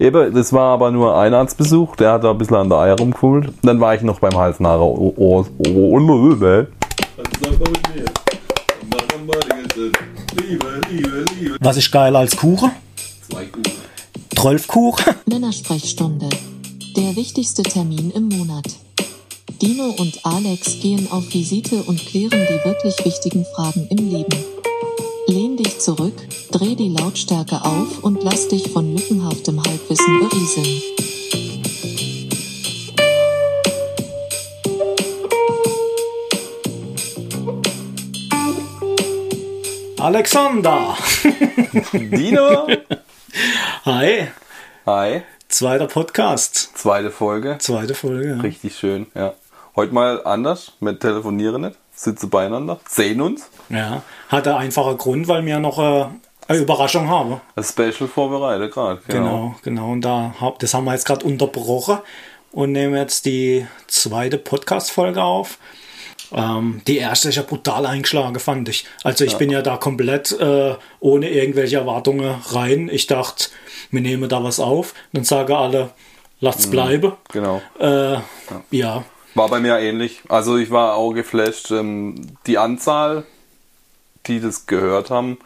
Eben, das war aber nur ein Arztbesuch, der hat da ein bisschen an der Eier rumgefummelt. Dann war ich noch beim Halsnahrer. Oh, oh, oh, oh, oh, ne? Was ist geiler als Kuchen? Zwei Kuchen. Trolfkuchen? Männersprechstunde. Der wichtigste Termin im Monat. Dino und Alex gehen auf Visite und klären die wirklich wichtigen Fragen im Leben. Lehn dich zurück, dreh die Lautstärke auf und lass dich von lückenhaftem Halbwissen berieseln. Alexander! Dino! Hi! Hi. Zweiter Podcast. Zweite Folge. Zweite Folge. Ja. Richtig schön, ja. Heute mal anders, wir telefonieren nicht, sitzen beieinander, sehen uns. ja. Hat einen einfachen Grund, weil wir noch äh, eine Überraschung haben. Ein Special vorbereitet gerade. Genau. Genau, genau. Und da, das haben wir jetzt gerade unterbrochen und nehmen jetzt die zweite Podcast-Folge auf. Ähm, die erste ist ja brutal eingeschlagen, fand ich. Also ich bin ja da komplett äh, ohne irgendwelche Erwartungen rein. Ich dachte, wir nehmen da was auf. Dann sagen alle, lasst's bleiben. Genau. Äh, ja. War bei mir ähnlich. Also ich war auch geflasht. Ähm, die Anzahl, die das gehört haben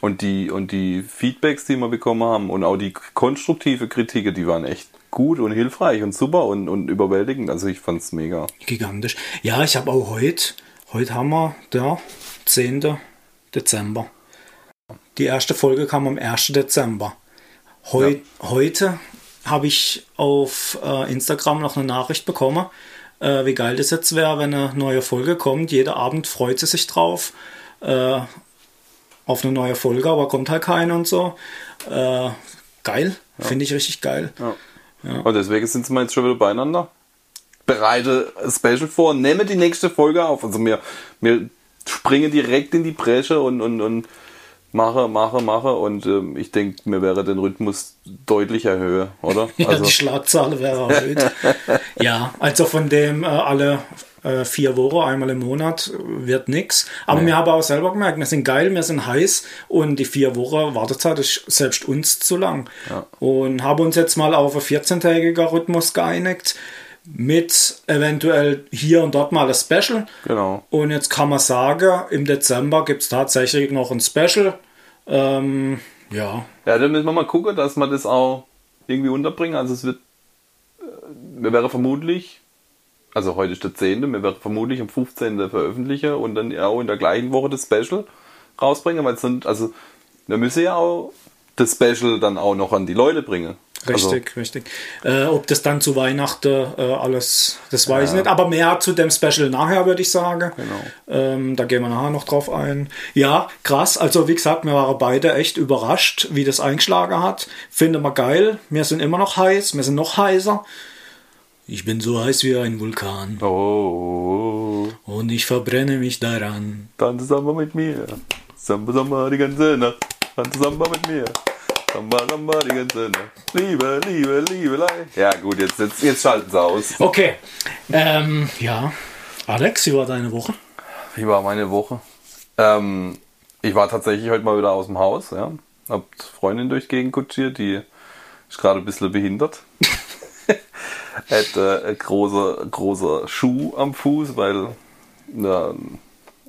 und die, und die Feedbacks, die wir bekommen haben und auch die konstruktive Kritik, die waren echt gut und hilfreich und super und, und überwältigend. Also ich fand's mega. Gigantisch. Ja, ich habe auch heute, heute haben wir der 10. Dezember. Die erste Folge kam am 1. Dezember. Heu, Heute habe ich auf äh, Instagram noch eine Nachricht bekommen, äh, wie geil das jetzt wäre, wenn eine neue Folge kommt. Jeder Abend freut sie sich drauf. Äh, auf eine neue Folge, aber kommt halt keine und so. Äh, geil, finde ich richtig geil. Und deswegen sind wir jetzt schon wieder beieinander. Bereite Special vor, nehme die nächste Folge auf. Also wir, wir springen direkt in die Bresche und, und, und mache, mache, mache. Und ähm, ich denke, mir wäre den Rhythmus deutlich erhöhen, oder? Ja, Also, die Schlagzahl wäre erhöht. ja, also von dem äh, alle äh, vier Wochen, einmal im Monat, wird nix. Aber wir haben auch selber gemerkt, wir sind geil, wir sind heiß und die vier Wochen Wartezeit ist selbst uns zu lang. Und haben uns jetzt mal auf einen 14-tägiger Rhythmus geeinigt mit eventuell hier und dort mal ein Special. genau. Und jetzt kann man sagen, im Dezember gibt es tatsächlich noch ein Special. Ähm, ja, Ja, dann müssen wir mal gucken, dass wir das auch irgendwie unterbringen. Also es wird, äh, wir wäre vermutlich, also heute ist der 10., wir wäre vermutlich am 15. veröffentlichen und dann auch in der gleichen Woche das Special rausbringen, weil es sind, also wir müssen ja auch das Special dann auch noch an die Leute bringen. Richtig, richtig. Äh, ob das dann zu Weihnachten äh, alles, das weiß ich nicht. Aber mehr zu dem Special nachher, würde ich sagen. Genau. Ähm, da gehen wir nachher noch drauf ein. Ja, krass. Also wie gesagt, wir waren beide echt überrascht, wie das eingeschlagen hat. Finden wir geil. Wir sind immer noch heiß. Wir sind noch heißer. Ich bin so heiß wie ein Vulkan. Also, oh, Und ich verbrenne mich daran. tanze Samba mit mir. Samba, Samba die ganze Nacht. Tanze Samba mit mir. Die ganze Nacht. Liebe, Liebe, Liebelei. Ja gut, jetzt, jetzt, jetzt schalten sie aus. Okay. Ähm, ja. Alex, wie war deine Woche? Wie war meine Woche? Ähm, ich war tatsächlich heute mal wieder aus dem Haus. Ja. Hab Freundin durch die Gegend kutschiert, die ist gerade ein bisschen behindert. Hat äh, großer, großer Schuh am Fuß, weil eine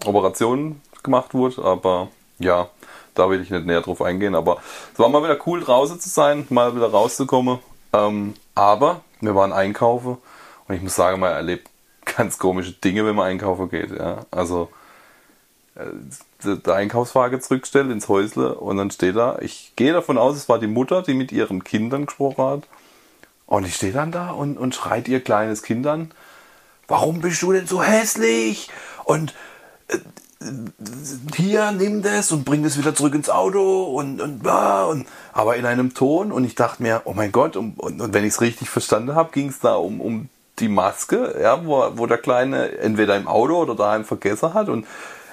Operation gemacht wurde. Aber ja, da will ich nicht näher drauf eingehen. Aber es war mal wieder cool draußen zu sein, mal wieder rauszukommen. Ähm, aber wir waren einkaufen und ich muss sagen, man erlebt ganz komische Dinge, wenn man einkaufen geht. Ja. Also der der Einkaufswagen zurückstellt ins Häusle und dann steht da, ich gehe davon aus, es war die Mutter, die mit ihren Kindern gesprochen hat. Und ich stehe dann da und, und schreit ihr kleines Kind an, warum bist du denn so hässlich? Und äh, hier, nimm das und bring das wieder zurück ins Auto und, und, und aber in einem Ton. Und ich dachte mir, oh mein Gott, und, und, und wenn ich es richtig verstanden habe, ging es da um, um die Maske, ja, wo, wo der Kleine entweder im Auto oder daheim vergessen hat. Und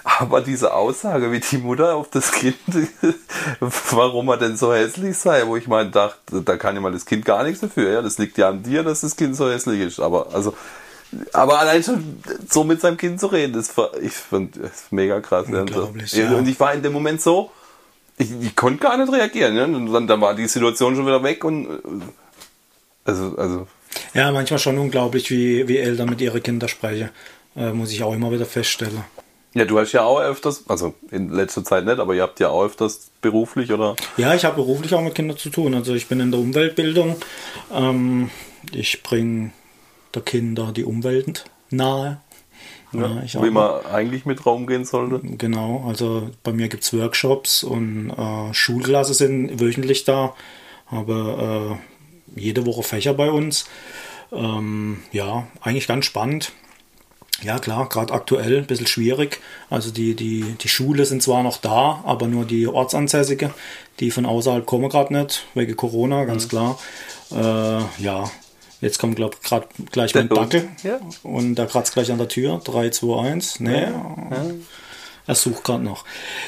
aber diese Aussage, wie die Mutter auf das Kind, warum er denn so hässlich sei, wo ich mal dachte, da kann ja mal das Kind gar nichts dafür, ja, das liegt ja an dir, dass das Kind so hässlich ist, aber also, aber allein schon so mit seinem Kind zu reden, das war, ich fand das ist mega krass. Unglaublich, ja. ja. Und ich war in dem Moment so, ich, ich konnte gar nicht reagieren. Ne? Und dann, dann war die Situation schon wieder weg und äh, also, also Ja, manchmal schon unglaublich, wie, wie Eltern mit ihren Kindern sprechen. Äh, muss ich auch immer wieder feststellen. ja, du hast ja auch öfters, also in letzter Zeit nicht, aber ihr habt ja auch öfters beruflich oder Ja, ich habe beruflich auch mit Kindern zu tun. Also ich bin in der Umweltbildung. Ähm, ich bringe der Kinder die Umwelt nahe. Ja, ich wie man eigentlich mit Raum gehen sollte. Genau, also bei mir gibt es Workshops und äh, Schulklasse sind wöchentlich da. Habe äh, jede Woche Fächer bei uns. Ähm, ja, eigentlich ganz spannend. Ja, klar, gerade aktuell ein bisschen schwierig. Also die, die, die Schule sind zwar noch da, aber nur die Ortsansässige. Die von außerhalb kommen gerade nicht, wegen Corona, ganz klar. Äh, ja, jetzt kommt, glaube ich, gerade gleich mein Dackel. Ja. Und da kratzt gleich an der Tür. 3, 2, 1. Nee, er sucht gerade noch.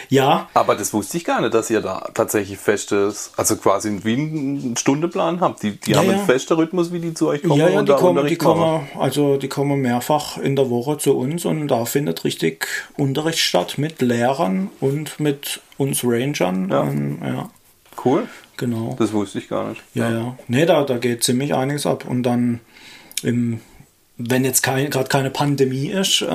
Ja, Aber das wusste ich gar nicht, dass ihr da tatsächlich festes, also quasi wie einen Stundeplan habt. Die, die Ja, haben ja. einen festen Rhythmus, wie die zu euch kommen ja, ja, und die da kommen, die kommen, also die kommen mehrfach in der Woche zu uns und da findet richtig Unterricht statt mit Lehrern und mit uns Rangern. Ja. Und, ja Cool, genau. das wusste ich gar nicht. Ja, ja. Nee, da, da geht ziemlich einiges ab. Und dann, im, wenn jetzt kein, gerade keine Pandemie ist, äh,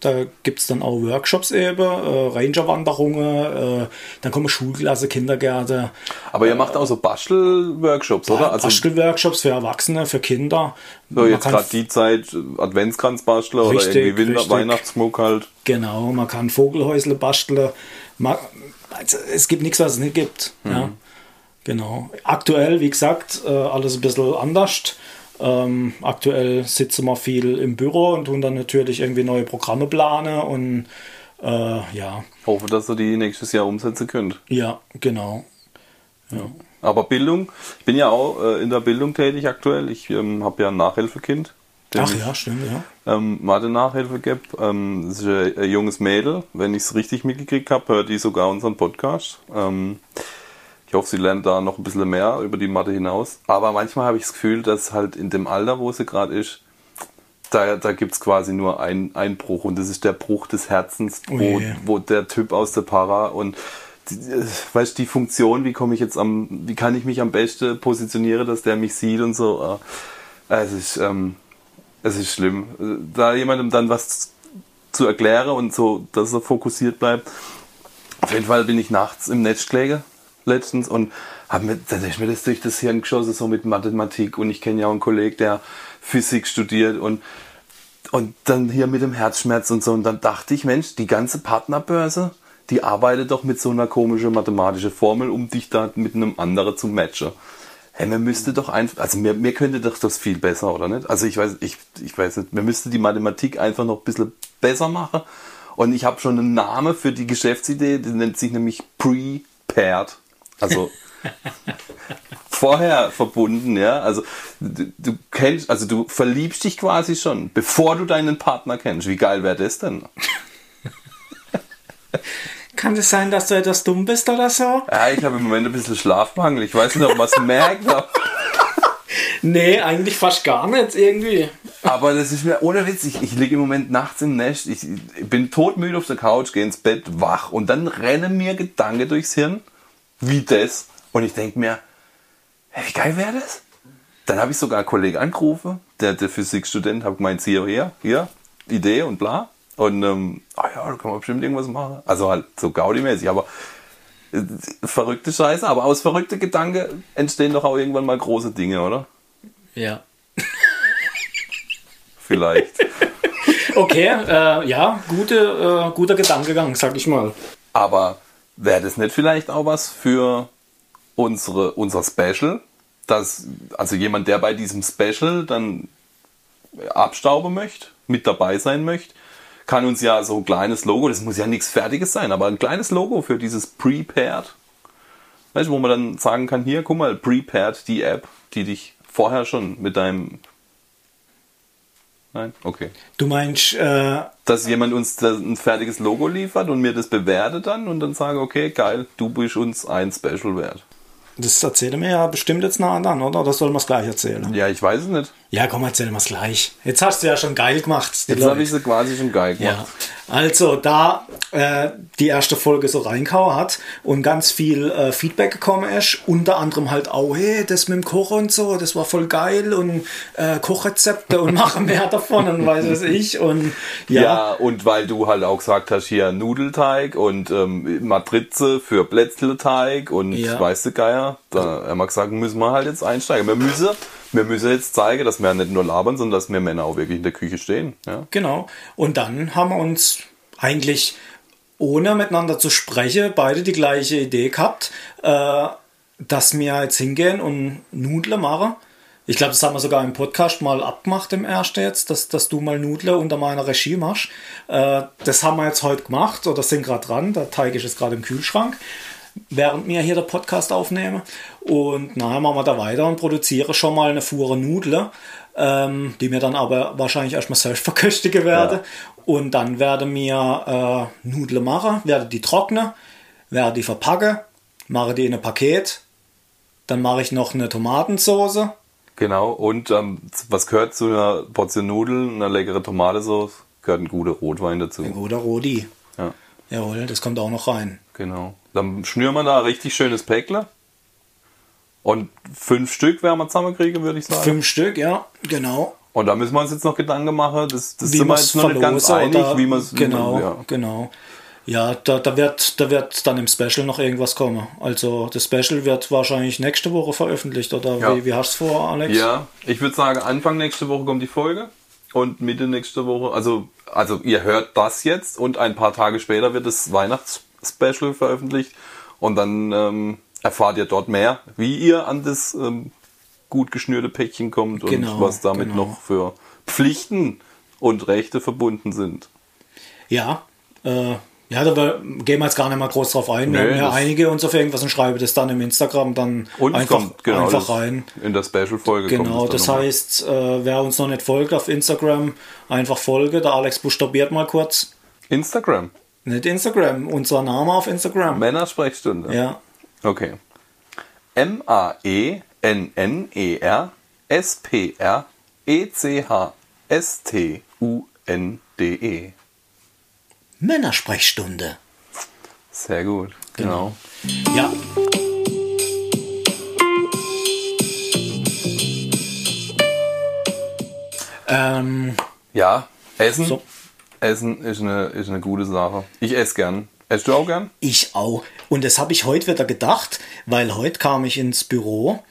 da gibt es dann auch Workshops eben, äh, Rangerwanderungen, äh, dann kommen Schulklasse, Kindergärte, Aber ihr macht auch so Bastel-Workshops, oder? Also Bastelworkshops für Erwachsene, für Kinder. so Man jetzt gerade die Zeit, Adventskranzbastler oder irgendwie Winter. Weihnachtsmuck halt. Genau, man kann Vogelhäusle basteln. Man, also es gibt nichts, was es nicht gibt. Ja. Genau. Aktuell, wie gesagt, äh, alles ein bisschen anders. Ähm, aktuell sitzen wir viel im Büro und tun dann natürlich irgendwie neue Programme planen und äh, ja, Hoffe, dass ihr die nächstes Jahr umsetzen könnt. ja, genau. Aber Bildung, ich bin ja auch äh, in der Bildung tätig aktuell. Ich ähm, habe ja ein Nachhilfekind. Ach ja, stimmt, ja. ähm, Mathe-Nachhilfe gebe. Ähm, das ist ein, ein junges Mädel. Wenn ich es richtig mitgekriegt habe, hört die sogar unseren Podcast. Ähm, ich hoffe, sie lernt da noch ein bisschen mehr über die Mathe hinaus. Aber manchmal habe ich das Gefühl, dass halt in dem Alter, wo sie gerade ist, da, da gibt es quasi nur einen Bruch und das ist der Bruch des Herzens, Oh wo, je. wo der Typ aus der Para und die, äh, weißt die Funktion, wie komme ich jetzt am, wie kann ich mich am besten positionieren, dass der mich sieht und so. äh, Es ist, ähm, es ist schlimm. Da jemandem dann was zu erklären und so, dass er fokussiert bleibt. Auf jeden Fall bin ich nachts im Netz gelegen, letztens, und habe mir, dann ist mir das durch das Hirn geschossen, so mit Mathematik. Und ich kenne ja auch einen Kollegen, der Physik studiert und, und dann hier mit dem Herzschmerz und so. Und dann dachte ich, Mensch, die ganze Partnerbörse, die arbeitet doch mit so einer komischen mathematischen Formel, um dich da mit einem anderen zu matchen. Hey, mir müsste doch einfach, also mir, mir könnte doch das viel besser, oder nicht? Also ich weiß, ich, ich weiß nicht, mir müsste die Mathematik einfach noch ein bisschen besser machen. Und ich habe schon einen Namen für die Geschäftsidee, die nennt sich nämlich Prepared. Also vorher verbunden, ja. Also du, du kennst, also du verliebst dich quasi schon, bevor du deinen Partner kennst. Wie geil wäre das denn? Kann es sein, dass du etwas dumm bist oder so? Ja, ich habe im Moment ein bisschen Schlafmangel. Ich weiß nicht, ob man es merkt. aber- Nee, eigentlich fast gar nicht irgendwie. Aber das ist mir ohne Witz. Ich, ich liege im Moment nachts im Nest. Ich, ich bin todmüde auf der Couch, gehe ins Bett, wach und dann rennen mir Gedanken durchs Hirn, wie das. Und ich denke mir, hey, wie geil wäre das? Dann habe ich sogar einen Kollegen angerufen, der, der Physikstudent, habe gemeint, hier, hier, hier, Idee und bla. Und, ähm, ah ja, da kann man bestimmt irgendwas machen. Also halt so Gaudi-mäßig, aber äh, verrückte Scheiße. Aber aus verrückten Gedanken entstehen doch auch irgendwann mal große Dinge, oder? Ja. Vielleicht. Okay, äh, ja, gute, äh, guter Gedankengang, sag ich mal. Aber wäre das nicht vielleicht auch was für unsere, unser Special? Dass, also jemand, der bei diesem Special dann abstauben möchte, mit dabei sein möchte, kann uns ja so ein kleines Logo, das muss ja nichts Fertiges sein, aber ein kleines Logo für dieses Prepared, weißt du, wo man dann sagen kann, hier, guck mal, Prepared, die App, die dich vorher schon mit deinem... Nein? Okay Du meinst, äh, dass jemand uns das, ein fertiges Logo liefert und mir das bewertet dann und dann sage, okay, geil, du bist uns ein Special wert. das erzählen wir ja bestimmt jetzt nah an, oder? Oder soll man es gleich erzählen? Ja, ich weiß es nicht. Ja, komm, erzähl mal's gleich. Jetzt hast du ja schon geil gemacht. Jetzt habe ich sie quasi schon geil Ja, gemacht. also da äh, die erste Folge so reingehauen hat und ganz viel äh, Feedback gekommen ist, unter anderem halt auch, hey, das mit dem Kochen und so, das war voll geil und äh, Kochrezepte und machen mehr davon und weiß was ich und Ja. ja, und weil du halt auch gesagt hast, hier Nudelteig und ähm, Matrize für Plätzleteig und Ja. weißt du Geier, da haben wir gesagt, müssen wir halt jetzt einsteigen. Wir müssen, wir müssen jetzt zeigen, dass wir nicht nur labern, sondern dass wir Männer auch wirklich in der Küche stehen. Ja. genau. Und dann haben wir uns eigentlich ohne miteinander zu sprechen, beide die gleiche Idee gehabt, äh, dass wir jetzt hingehen und Nudeln machen. Ich glaube, das haben wir sogar im Podcast mal abgemacht im ersten jetzt, dass, dass du mal Nudeln unter meiner Regie machst. Äh, das haben wir jetzt heute gemacht oder sind gerade dran. Der Teig ist jetzt gerade im Kühlschrank, während wir hier den Podcast aufnehmen. Und nachher machen wir da weiter und produzieren schon mal eine Fuhre Nudeln, ähm, die wir dann aber wahrscheinlich erstmal selbst verköstigen werden. Und dann werden wir äh, Nudeln machen, werden die trocknen, werde die verpacken, mache die in ein Paket. Dann mache ich noch eine Tomatensauce. Genau, und ähm, was gehört zu einer Portion Nudeln, einer leckeren Tomatensauce? Gehört ein guter Rotwein dazu. Oder Rodi. Ja, Jawohl, das kommt auch noch rein. genau. Dann schnüren wir da ein richtig schönes Päckle. Und fünf Stück werden wir zusammenkriegen, würde ich sagen. Fünf Stück, ja, genau. Und da müssen wir uns jetzt noch Gedanken machen. Das, das sind wir jetzt noch nicht ganz einig, oder- wie man es Genau, Ja. genau. Ja, da, da, wird, da wird dann im Special noch irgendwas kommen. Also das Special wird wahrscheinlich nächste Woche veröffentlicht, oder Ja. wie, wie hast du es vor, Alex? ja, ich würde sagen, Anfang nächste Woche kommt die Folge. Und Mitte nächste Woche, also, also ihr hört das jetzt und ein paar Tage später wird das Weihnachtsspecial veröffentlicht. Und dann ähm, erfahrt ihr dort mehr, wie ihr an das ähm, gut geschnürte Päckchen kommt und Genau, was damit genau. noch für Pflichten und Rechte verbunden sind. Ja, äh, ja, da gehen wir jetzt gar nicht mal groß drauf ein. Wir Nee, haben ja das- einige uns auf irgendwas und schreiben das dann im Instagram dann Und einfach, kommt genau einfach das, rein. in der Special-Folge. Genau, das nochmal. heißt, äh, wer uns noch nicht folgt auf Instagram, einfach folge. Der Alex buchstabiert mal kurz. Instagram. Nicht Instagram, unser Name auf Instagram. Männersprechstunde. Ja, Okay. E M-A-E-N-N-E-R S-P-R-E-C-H-S-T-U-N-D-E. Männersprechstunde. Sehr gut. Genau. Ja. Ähm, Ja, Essen. So. Essen ist eine, ist eine gute Sache. Ich esse gern. Esst du auch gern? ich auch. Und das habe ich heute wieder gedacht, weil heute kam ich ins Büro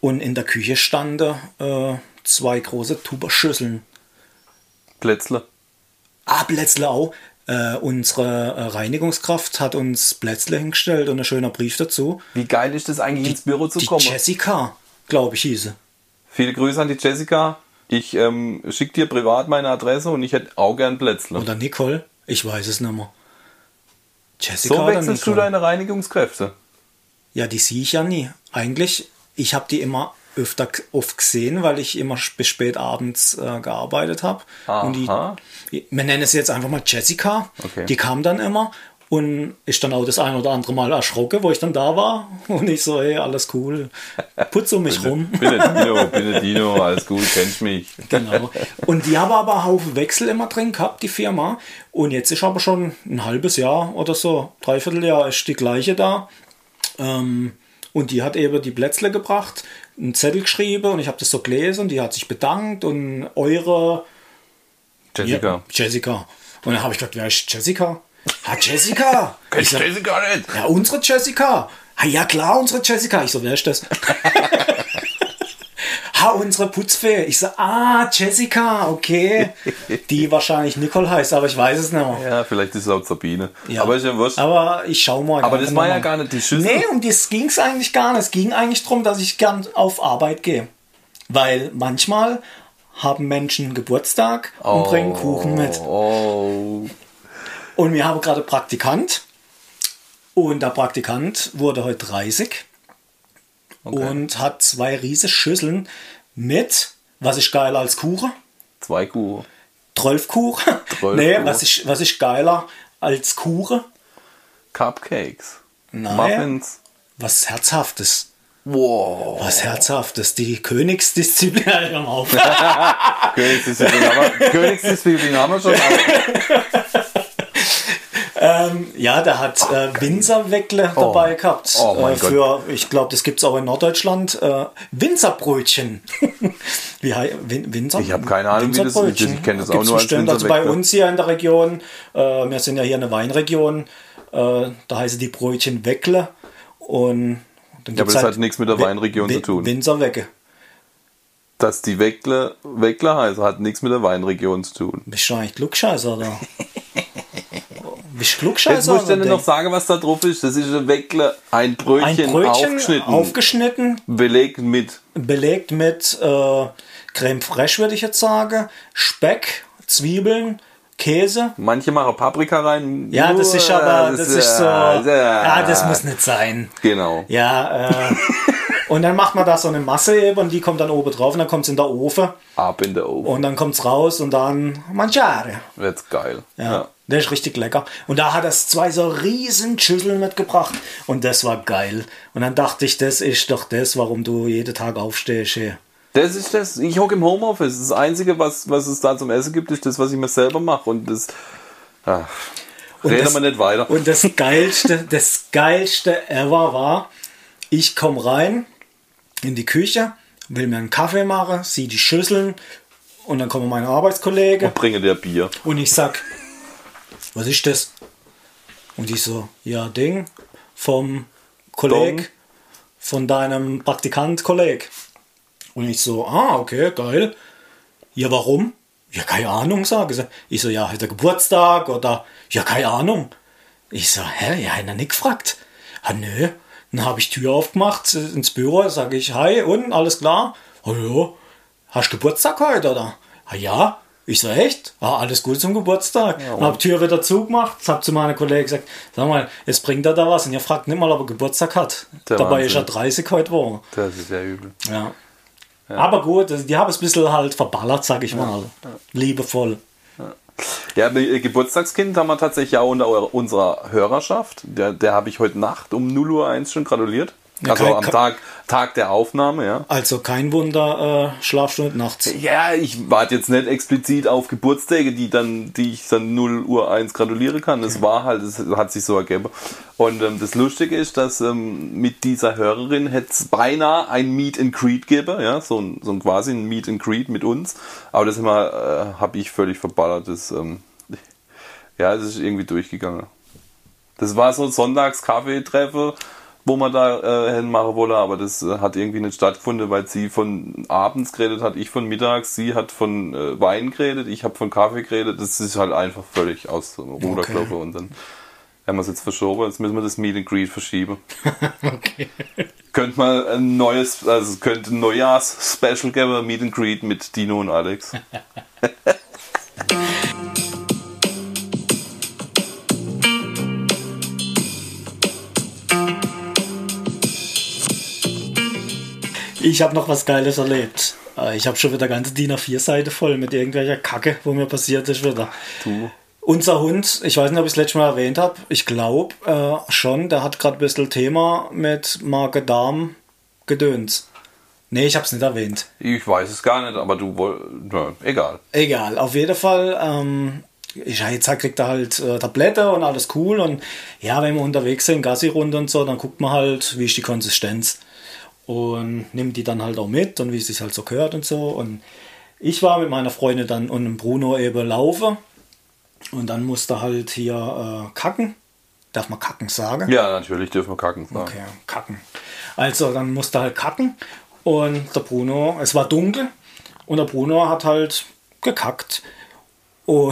und in der Küche standen äh, zwei große Tuberschüsseln. Plätzle. Ah, Plätzle auch. Äh, unsere äh, Reinigungskraft hat uns Plätzle hingestellt und ein schöner Brief dazu. Wie geil ist es eigentlich ins Büro zu Die kommen? Jessica, glaube ich, hieße. Viele Grüße an die Jessica. Ich ähm, schicke dir privat meine Adresse und ich hätte auch gern Plätzle. Oder Nicole, ich weiß es nicht mehr. Jessica So wechselst du deine Reinigungskräfte. Ja, die sehe ich ja nie. Eigentlich, ich habe die immer öfter oft gesehen, weil ich immer bis spät abends äh, gearbeitet habe. Und die, wir nennen es jetzt einfach mal Jessica. Okay. Die kam dann immer und ist dann auch das ein oder andere Mal erschrocken, wo ich dann da war. Und ich so, hey, alles cool. Putz um mich rum. Bin der Dino, bin der Dino, alles gut, kennst mich. Genau. Und die haben aber einen Haufen Wechsel immer drin gehabt, die Firma. Und jetzt ist aber schon ein halbes Jahr oder so, dreiviertel Jahr ist die gleiche da. Ähm, und die hat eben die Plätzle gebracht, einen Zettel geschrieben und ich habe das so gelesen und die hat sich bedankt und eure Jessica. Ja, Jessica. Und dann habe ich gedacht, wer ist Jessica? Ha, Jessica! Ich Kennst so, Jessica nicht? ja, unsere Jessica. Ha, ja klar, unsere Jessica. Ich so, wer ist das? ha, unsere Putzfee. Ich so, ah, Jessica, okay. Die wahrscheinlich Nicole heißt, aber ich weiß es nicht mehr. Ja, vielleicht ist es auch Sabine. Ja. Aber ist ja wurscht. Aber ich schau mal. Aber das war ja gar nicht die Schüssel. Nee, um das ging es eigentlich gar nicht. Es ging eigentlich darum, dass ich gern auf Arbeit gehe. Weil manchmal haben Menschen Geburtstag und bringen Kuchen mit. Oh. Und wir haben gerade Praktikant. Und der Praktikant wurde heute 30 und hat zwei riesige Schüsseln mit, was ist geiler als Kuchen? Zwei Kuchen. Trölfkuchen? Trölfkuchen. nee, was ist, was ist geiler als Kuchen? Cupcakes. Nein. Muffins. Was Herzhaftes. Wow. Was Herzhaftes, die Königsdisziplin. Hör mal auf. Königsdisziplin haben wir, Königsdisziplin haben wir schon. ähm, ja, der hat äh, Winzerweckle dabei gehabt. Oh mein äh, für, ich glaube, das gibt es auch in Norddeutschland. Äh, Winzerbrötchen. Wie hei- Win Winzer? Ich hab keine Ahnung, wie das ist. Ich kenn das auch nur als bestimmt. Also bei Winzerweckle. uns hier in der Region, äh, wir sind ja hier eine Weinregion, äh, da heißen die Brötchen Weckle. Und dann Ja, aber das halt hat nichts mit der Wi- Weinregion zu Wi- tun. Winzerwecke. Dass die Weckler, Weckler heißen, hat nichts mit der Weinregion zu tun. Bist du eigentlich Du Jetzt muss ich dir noch sagen, was da drauf ist. Das ist ein Weckler, ein Brötchen, Ein Brötchen aufgeschnitten, aufgeschnitten belegt mit belegt mit äh, Creme fraiche, würde ich jetzt sagen, Speck, Zwiebeln, Käse. Manche machen Paprika rein. Ja, das ist aber, das ist so, ja, ja, das muss nicht sein. Genau. Ja, äh, und dann macht man da so eine Masse eben und die kommt dann oben drauf und dann kommt es in der Ofen Ab in der Ofen. und dann kommt es raus und dann mangiare. Wird's geil. Ja, der ist richtig lecker. Und da hat er zwei so riesen Schüsseln mitgebracht und das war geil. Und dann dachte ich, das ist doch das, warum du jeden Tag aufstehst. Hier. Das ist das. Ich hocke im Homeoffice. Das Einzige, was, was es da zum Essen gibt, ist das, was ich mir selber mache. Und das. Ach, Und reden das- wir nicht weiter. Und das geilste, das geilste ever war, ich komme rein in die Küche, will mir einen Kaffee machen, sehe die Schüsseln und dann kommen meine Arbeitskollegen Bringe dir Bier. und ich sag, was ist das? Und ich so, ja, Ding vom Kolleg, von deinem Praktikant-Kolleg. Und ich so, ah, okay, geil. Ja, warum? Ja, keine Ahnung, sage sie. Ich so, ja, hat er Geburtstag oder, ja, keine Ahnung. Ich so, hä, ja, hat er nicht gefragt. Ah, nö. Dann habe ich Tür aufgemacht äh, ins Büro, sage ich, hi, und, alles klar? Ah, ja. Hast du Geburtstag heute, oder? Ah, ja. Ich so, echt? Ah, alles gut zum Geburtstag. Dann hab die Tür wieder zugemacht, hab zu meiner Kollegin gesagt, sag mal, jetzt bringt er da was. Und ihr fragt nicht mal, ob er Geburtstag hat. Der Dabei ist Wahnsinn. er 30 heute geworden. Das ist ja übel. Ja. Aber gut, also die haben es ein bisschen halt verballert, sag ich mal. Liebevoll. Ja, Ge- Geburtstagskind haben wir tatsächlich auch unter unserer Hörerschaft. Der, der habe ich heute Nacht um 0 Uhr 1 schon gratuliert. Ja, also kein- am Tag, Tag der Aufnahme, ja. Also kein Wunder, äh, Schlafstunde nachts. Ja, ich warte jetzt nicht explizit auf Geburtstage, die dann, die ich dann 0 Uhr 1 gratulieren kann. Es war halt, es hat sich so ergeben. Und ähm, das Lustige ist, dass ähm, mit dieser Hörerin hätte es beinahe ein Meet and Greet gegeben, ja, so ein, so ein quasi ein Meet and Greet mit uns. Aber das immer äh, habe ich völlig verballert. Das, ähm, ja, es ist irgendwie durchgegangen. Das war so ein Sonntags-Kaffeetreffen, wo man da äh, hinmachen wollte, aber das äh, hat irgendwie nicht stattgefunden, weil sie von abends geredet hat, ich von mittags, sie hat von äh, Wein geredet, ich habe von Kaffee geredet. Das ist halt einfach völlig aus dem Ruder Okay. und dann haben wir es jetzt verschoben. Jetzt müssen wir das Meet and Greet verschieben. Okay. Könnte mal ein neues, also könnte ein Neujahrs-Special geben, Meet and Greet mit Dino und Alex. Ich habe noch was Geiles erlebt. Äh, Ich habe schon wieder ganze DIN A4-Seite voll mit irgendwelcher Kacke, wo mir passiert ist wieder. Du. Unser Hund, ich weiß nicht, ob ich es letztes Mal erwähnt habe, ich glaube äh, schon, der hat gerade ein bisschen Thema mit Marke-Darm gedöns. Nee, ich habe es nicht erwähnt. Ich weiß es gar nicht, aber du wolltest, egal. Egal, auf jeden Fall. Ähm, ich, jetzt kriegt er halt äh, Tablette und alles cool. Und ja, wenn wir unterwegs sind, Gassi-Runde und so, dann guckt man halt, wie ist die Konsistenz. Und nimmt die dann halt auch mit und wie es sich halt so gehört und so. Und ich war mit meiner Freundin dann und Bruno eben laufen. Und dann musste halt hier äh, kacken. Darf man kacken sagen? Ja, natürlich dürfen wir kacken sagen. Okay, kacken. Also dann musste halt kacken und der Bruno, es war dunkel und der Bruno hat halt gekackt. Oh.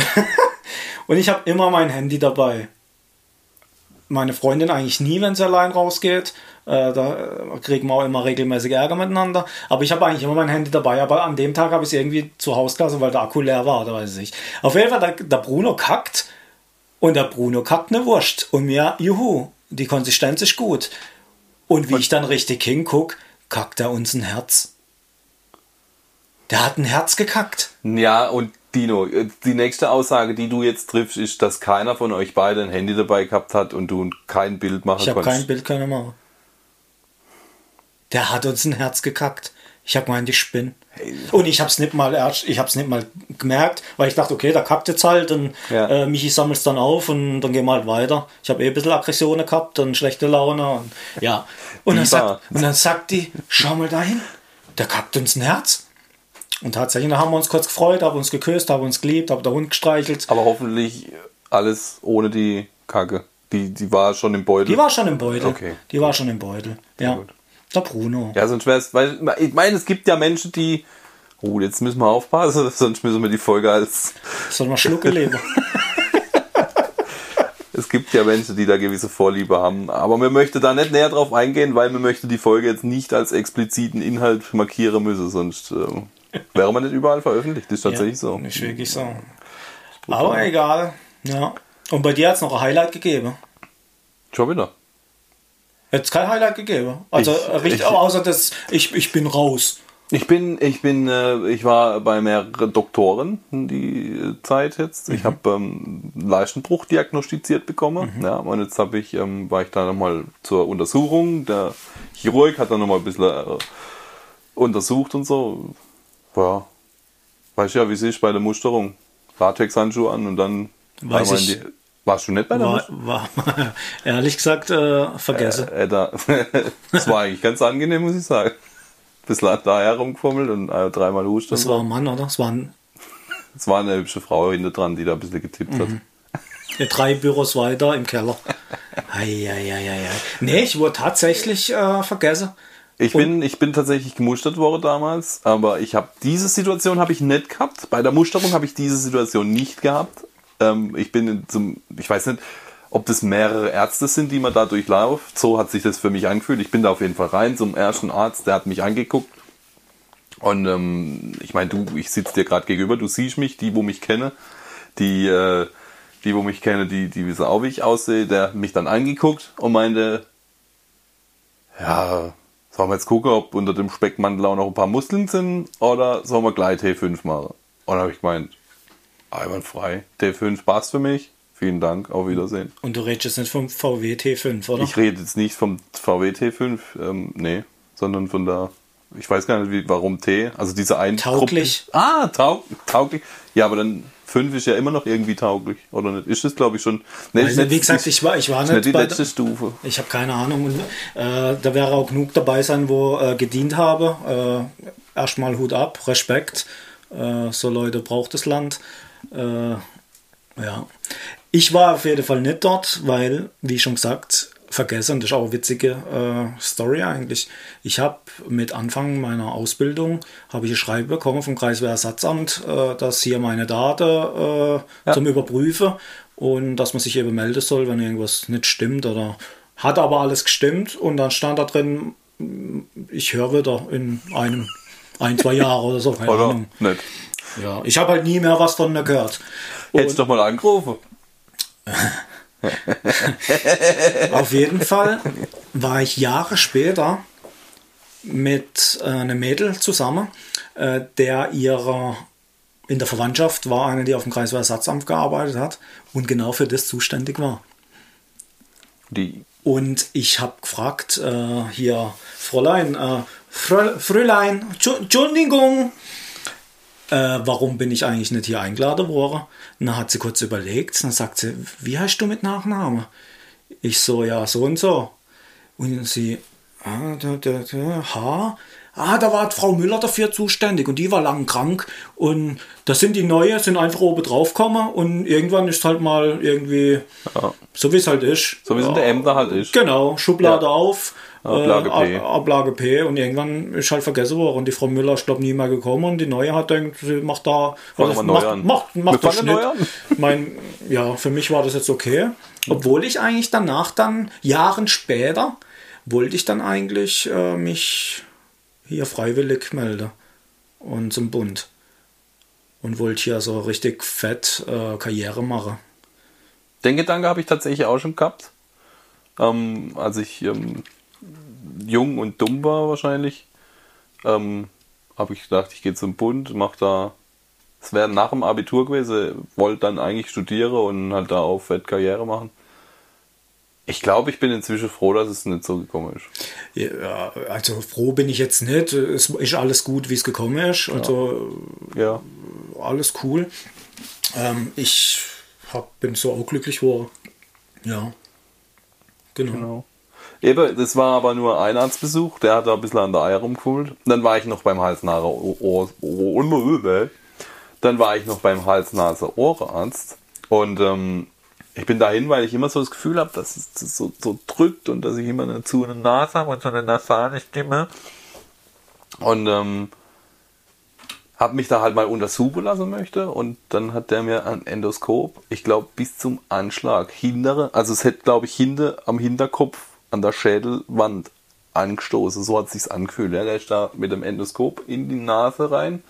und ich habe immer mein Handy dabei. Meine Freundin eigentlich nie, wenn sie allein rausgeht. Äh, da äh, kriegen wir auch immer regelmäßig Ärger miteinander. Aber ich habe eigentlich immer mein Handy dabei. Aber an dem Tag habe ich es irgendwie zu Hause gelassen, weil der Akku leer war, oder weiß ich. Auf jeden Fall, der, der Bruno kackt und der Bruno kackt eine Wurst. Und mir, juhu, die Konsistenz ist gut. Und wie ich dann richtig hinguck, kackt er uns ein Herz. Der hat ein Herz gekackt. Ja, und Dino, äh, die nächste Aussage, die du jetzt triffst, ist, dass keiner von euch beide ein Handy dabei gehabt hat und du kein Bild machen Ich habe konntest. kein Bild können machen. Der hat uns ein Herz gekackt. Ich hab gemeint, ich spinne. Und ich hab's nicht mal erst, ich hab's nicht mal gemerkt, weil ich dachte, okay, da kackt jetzt halt und Ja. äh, Michi sammelt's dann auf und dann gehen wir halt weiter. Ich habe eh ein bisschen Aggressionen gehabt und schlechte Laune und ja. Und dann, sagt, und dann sagt die, schau mal dahin, der kackt uns ein Herz. Und tatsächlich, da haben wir uns kurz gefreut, haben uns geküsst, haben uns geliebt, haben der Hund gestreichelt. Aber hoffentlich alles ohne die Kacke. Die, die war schon im Beutel. Die war schon im Beutel. Okay. Die war schon im Beutel. Ja. gut. Der Bruno. ja, sonst wäre es, weil ich meine, es gibt ja Menschen, die. Oh, jetzt müssen wir aufpassen, sonst müssen wir die Folge als. Soll man schlucken lieber. Es gibt ja Menschen, die da gewisse Vorliebe haben. Aber man möchte da nicht näher drauf eingehen, weil man möchte die Folge jetzt nicht als expliziten Inhalt markieren müssen, sonst ähm, wäre man nicht überall veröffentlicht. Das ist tatsächlich ja, so. Nicht wirklich so. Aber egal. Ja. Und bei dir hat es noch ein Highlight gegeben. Schon wieder. Jetzt kein Highlight gegeben. Also Ich- richtig, ich- außer das, ich, ich bin raus. Ich bin, ich bin, äh, ich war bei mehreren Doktoren die äh, Zeit jetzt. Ich habe ähm, Leichenbruch diagnostiziert bekommen. Ja, und jetzt habe ich, ähm, war ich da nochmal zur Untersuchung. Der Chirurg hat dann nochmal ein bisschen äh, untersucht und so. Ja, weißt ja, wie es ist bei der Musterung. Latexhandschuhe an und dann Weiß ich. die, warst du nicht bei der War, war ehrlich gesagt äh, vergessen. Äh, da, das war eigentlich ganz angenehm, muss ich sagen. Bisschen da herumgefummelt und äh, dreimal husten. das war ein Mann, oder? Das Es war eine hübsche Frau hinter dran, die da ein bisschen getippt hat. äh, drei Büros weiter im Keller. Eieieiei. Nee, ich wurde tatsächlich äh, vergessen. Ich bin, ich bin tatsächlich gemustert worden damals, aber ich habe diese Situation habe ich nicht gehabt. Bei der Musterung habe ich diese Situation nicht gehabt. Ähm, ich bin in zum, ich weiß nicht, ob das mehrere Ärzte sind, die man da durchlauft. So hat sich das für mich angefühlt. Ich bin da auf jeden Fall rein zum ersten Arzt, der hat mich angeguckt. Und ähm, ich meine, du, ich sitze dir gerade gegenüber, du siehst mich, die, wo mich kenne, die, äh, die, wo mich kenne, die, die wissen auch, wie ich aussehe, der hat mich dann angeguckt und meinte, ja, sollen wir jetzt gucken, ob unter dem Speckmantel auch noch ein paar Muskeln sind oder sollen wir gleich T5 machen? Und habe ich gemeint, einwandfrei, T5 passt für mich, vielen Dank, auf Wiedersehen. Und du redest jetzt nicht vom VW T5, oder? Ich rede jetzt nicht vom VW T5, ähm, nee, sondern von der, ich weiß gar nicht, wie, warum T, also diese ein Tauglich. Ah, taug, tauglich. Ja, aber dann 5 ist ja immer noch irgendwie tauglich, oder nicht? Ist das, glaube ich, schon. Nee, Also, ist wie gesagt, ich war, ich war nicht nicht die letzte Stufe. Ich habe keine Ahnung. Und, äh, da wäre auch genug dabei sein, wo äh, gedient habe. Äh, erstmal Hut ab, Respekt. Äh, so Leute braucht das Land. Äh, ja. Ich war auf jeden Fall nicht dort, weil, wie schon gesagt, vergessen, das ist auch eine witzige äh, Story eigentlich. Ich habe mit Anfang meiner Ausbildung habe ich ein Schreiben bekommen vom Kreiswehrersatzamt, äh, dass hier meine Daten äh, zum Überprüfen und dass man sich eben melden soll, wenn irgendwas nicht stimmt oder hat aber alles gestimmt und dann stand da drin, ich höre wieder in einem, ein, zwei Jahre oder so, keine Oder Ahnung. nicht? Ja, ich habe halt nie mehr was von der gehört. Hättest doch mal angerufen. Auf jeden Fall war ich Jahre später mit äh, einem Mädel zusammen, äh, der ihrer in der Verwandtschaft war eine, die auf dem Kreiswehrersatzamt gearbeitet hat und genau für das zuständig war. Die, Und ich habe gefragt, äh, hier, Fräulein, äh, Frö Frölein, Tschu- Entschuldigung, äh, warum bin ich eigentlich nicht hier eingeladen worden? Und dann hat sie kurz überlegt, dann sagt sie, wie heißt du mit Nachname? Ich so, ja, so und so. Und sie, ah, da, da, da, H. Ah, da war Frau Müller dafür zuständig und die war lang krank und da sind die Neue, sind einfach oben drauf gekommen und irgendwann ist halt mal irgendwie, ja, so wie es halt ist. so wie es in der Ämter halt ist. Genau, Schublade Ja. auf. Ablage äh, P. Ab- Ablage P und irgendwann ist halt vergessen worden. Die Frau Müller ist, glaube nie mehr gekommen und die Neue hat denkt, sie macht da. Also macht, macht, macht das neu Schnitt. Mein, ja, für mich war das jetzt okay. Obwohl ich eigentlich danach dann, Jahren später, wollte ich dann eigentlich äh, mich hier freiwillig melden. Und zum Bund. Und wollte hier so richtig fett äh, Karriere machen. Den Gedanke habe ich tatsächlich auch schon gehabt. Ähm, als ich ähm, jung und dumm war wahrscheinlich, ähm, habe ich gedacht, ich gehe zum Bund, mache da, es wäre nach dem Abitur gewesen, wollte dann eigentlich studieren und halt da auf Fett Karriere machen. Ich glaube, ich bin inzwischen froh, dass es nicht so gekommen ist. Ja, also froh bin ich jetzt nicht. Es ist alles gut, wie es gekommen ist. Also Ja. alles cool. Ähm, ich hab, bin so auch glücklich geworden. Ja. Genau. Genau. Eben, das war aber nur ein Arztbesuch, der hat da ein bisschen an der Eier rumgefummelt. Dann war ich noch beim Hals-Nase-Ohr. Dann war ich noch beim Hals-Nase-Ohrenarzt. Und ähm, ich bin dahin, weil ich immer so das Gefühl habe, dass es das so, so drückt und dass ich immer eine zu eine Nase habe und so eine nasale Stimme. Und ähm, habe mich da halt mal untersuchen lassen möchte und dann hat der mir ein Endoskop, ich glaube bis zum Anschlag, hintere, also es hätte glaube ich hinter, am Hinterkopf an der Schädelwand angestoßen, so hat sich's angefühlt. Ja, der ist da mit dem Endoskop in die Nase rein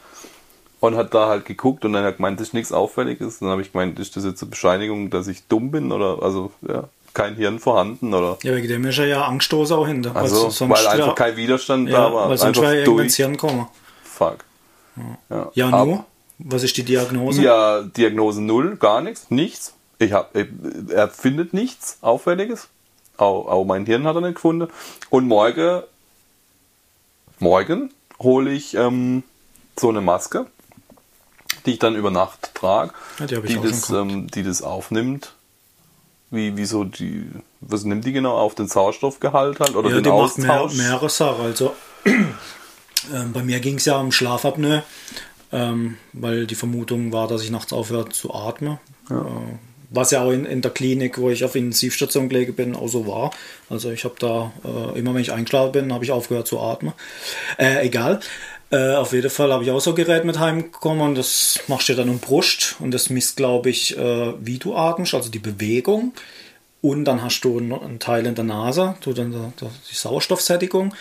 und hat da halt geguckt und dann hat er gemeint, das ist nichts Auffälliges. Dann habe ich gemeint, ist das jetzt eine Bescheinigung, dass ich dumm bin oder also ja, kein Hirn vorhanden oder Ja, wegen dem ist er ja angestoßen auch hinter. also weil einfach ja, kein Widerstand ja, da war, weil sonst einfach wäre er durch. ins Hirn kommen. Fuck. Ja, Ja, Ab- nur? Was ist die Diagnose? Ja, Diagnose null, gar nichts, nichts. Ich hab, er findet nichts Auffälliges. Auch, auch mein Hirn hat er nicht gefunden. Und morgen, morgen hole ich ähm, so eine Maske, die ich dann über Nacht trage, Ja, die die, das, ähm, die das aufnimmt. Wie, wie so die, was nimmt die genau auf? Den Sauerstoffgehalt halt? Oder Ja, den die macht mehr, Austausch? mehrere Sachen. Also ähm, bei mir ging es ja um Schlafapnoe, ähm, weil die Vermutung war, dass ich nachts aufhöre zu atmen. Äh, was ja auch in, in der Klinik, wo ich auf Intensivstation gelegen bin, auch so war. Also ich habe da, äh, immer wenn ich eingeschlafen bin, habe ich aufgehört zu atmen. Äh, egal. Äh, auf jeden Fall habe ich auch so ein Gerät mit heimgekommen und das machst du dann um Brust und das misst, glaube ich, äh, wie du atmest, also die Bewegung. Und dann hast du einen Teil in der Nase, du dann die Sauerstoffsättigung,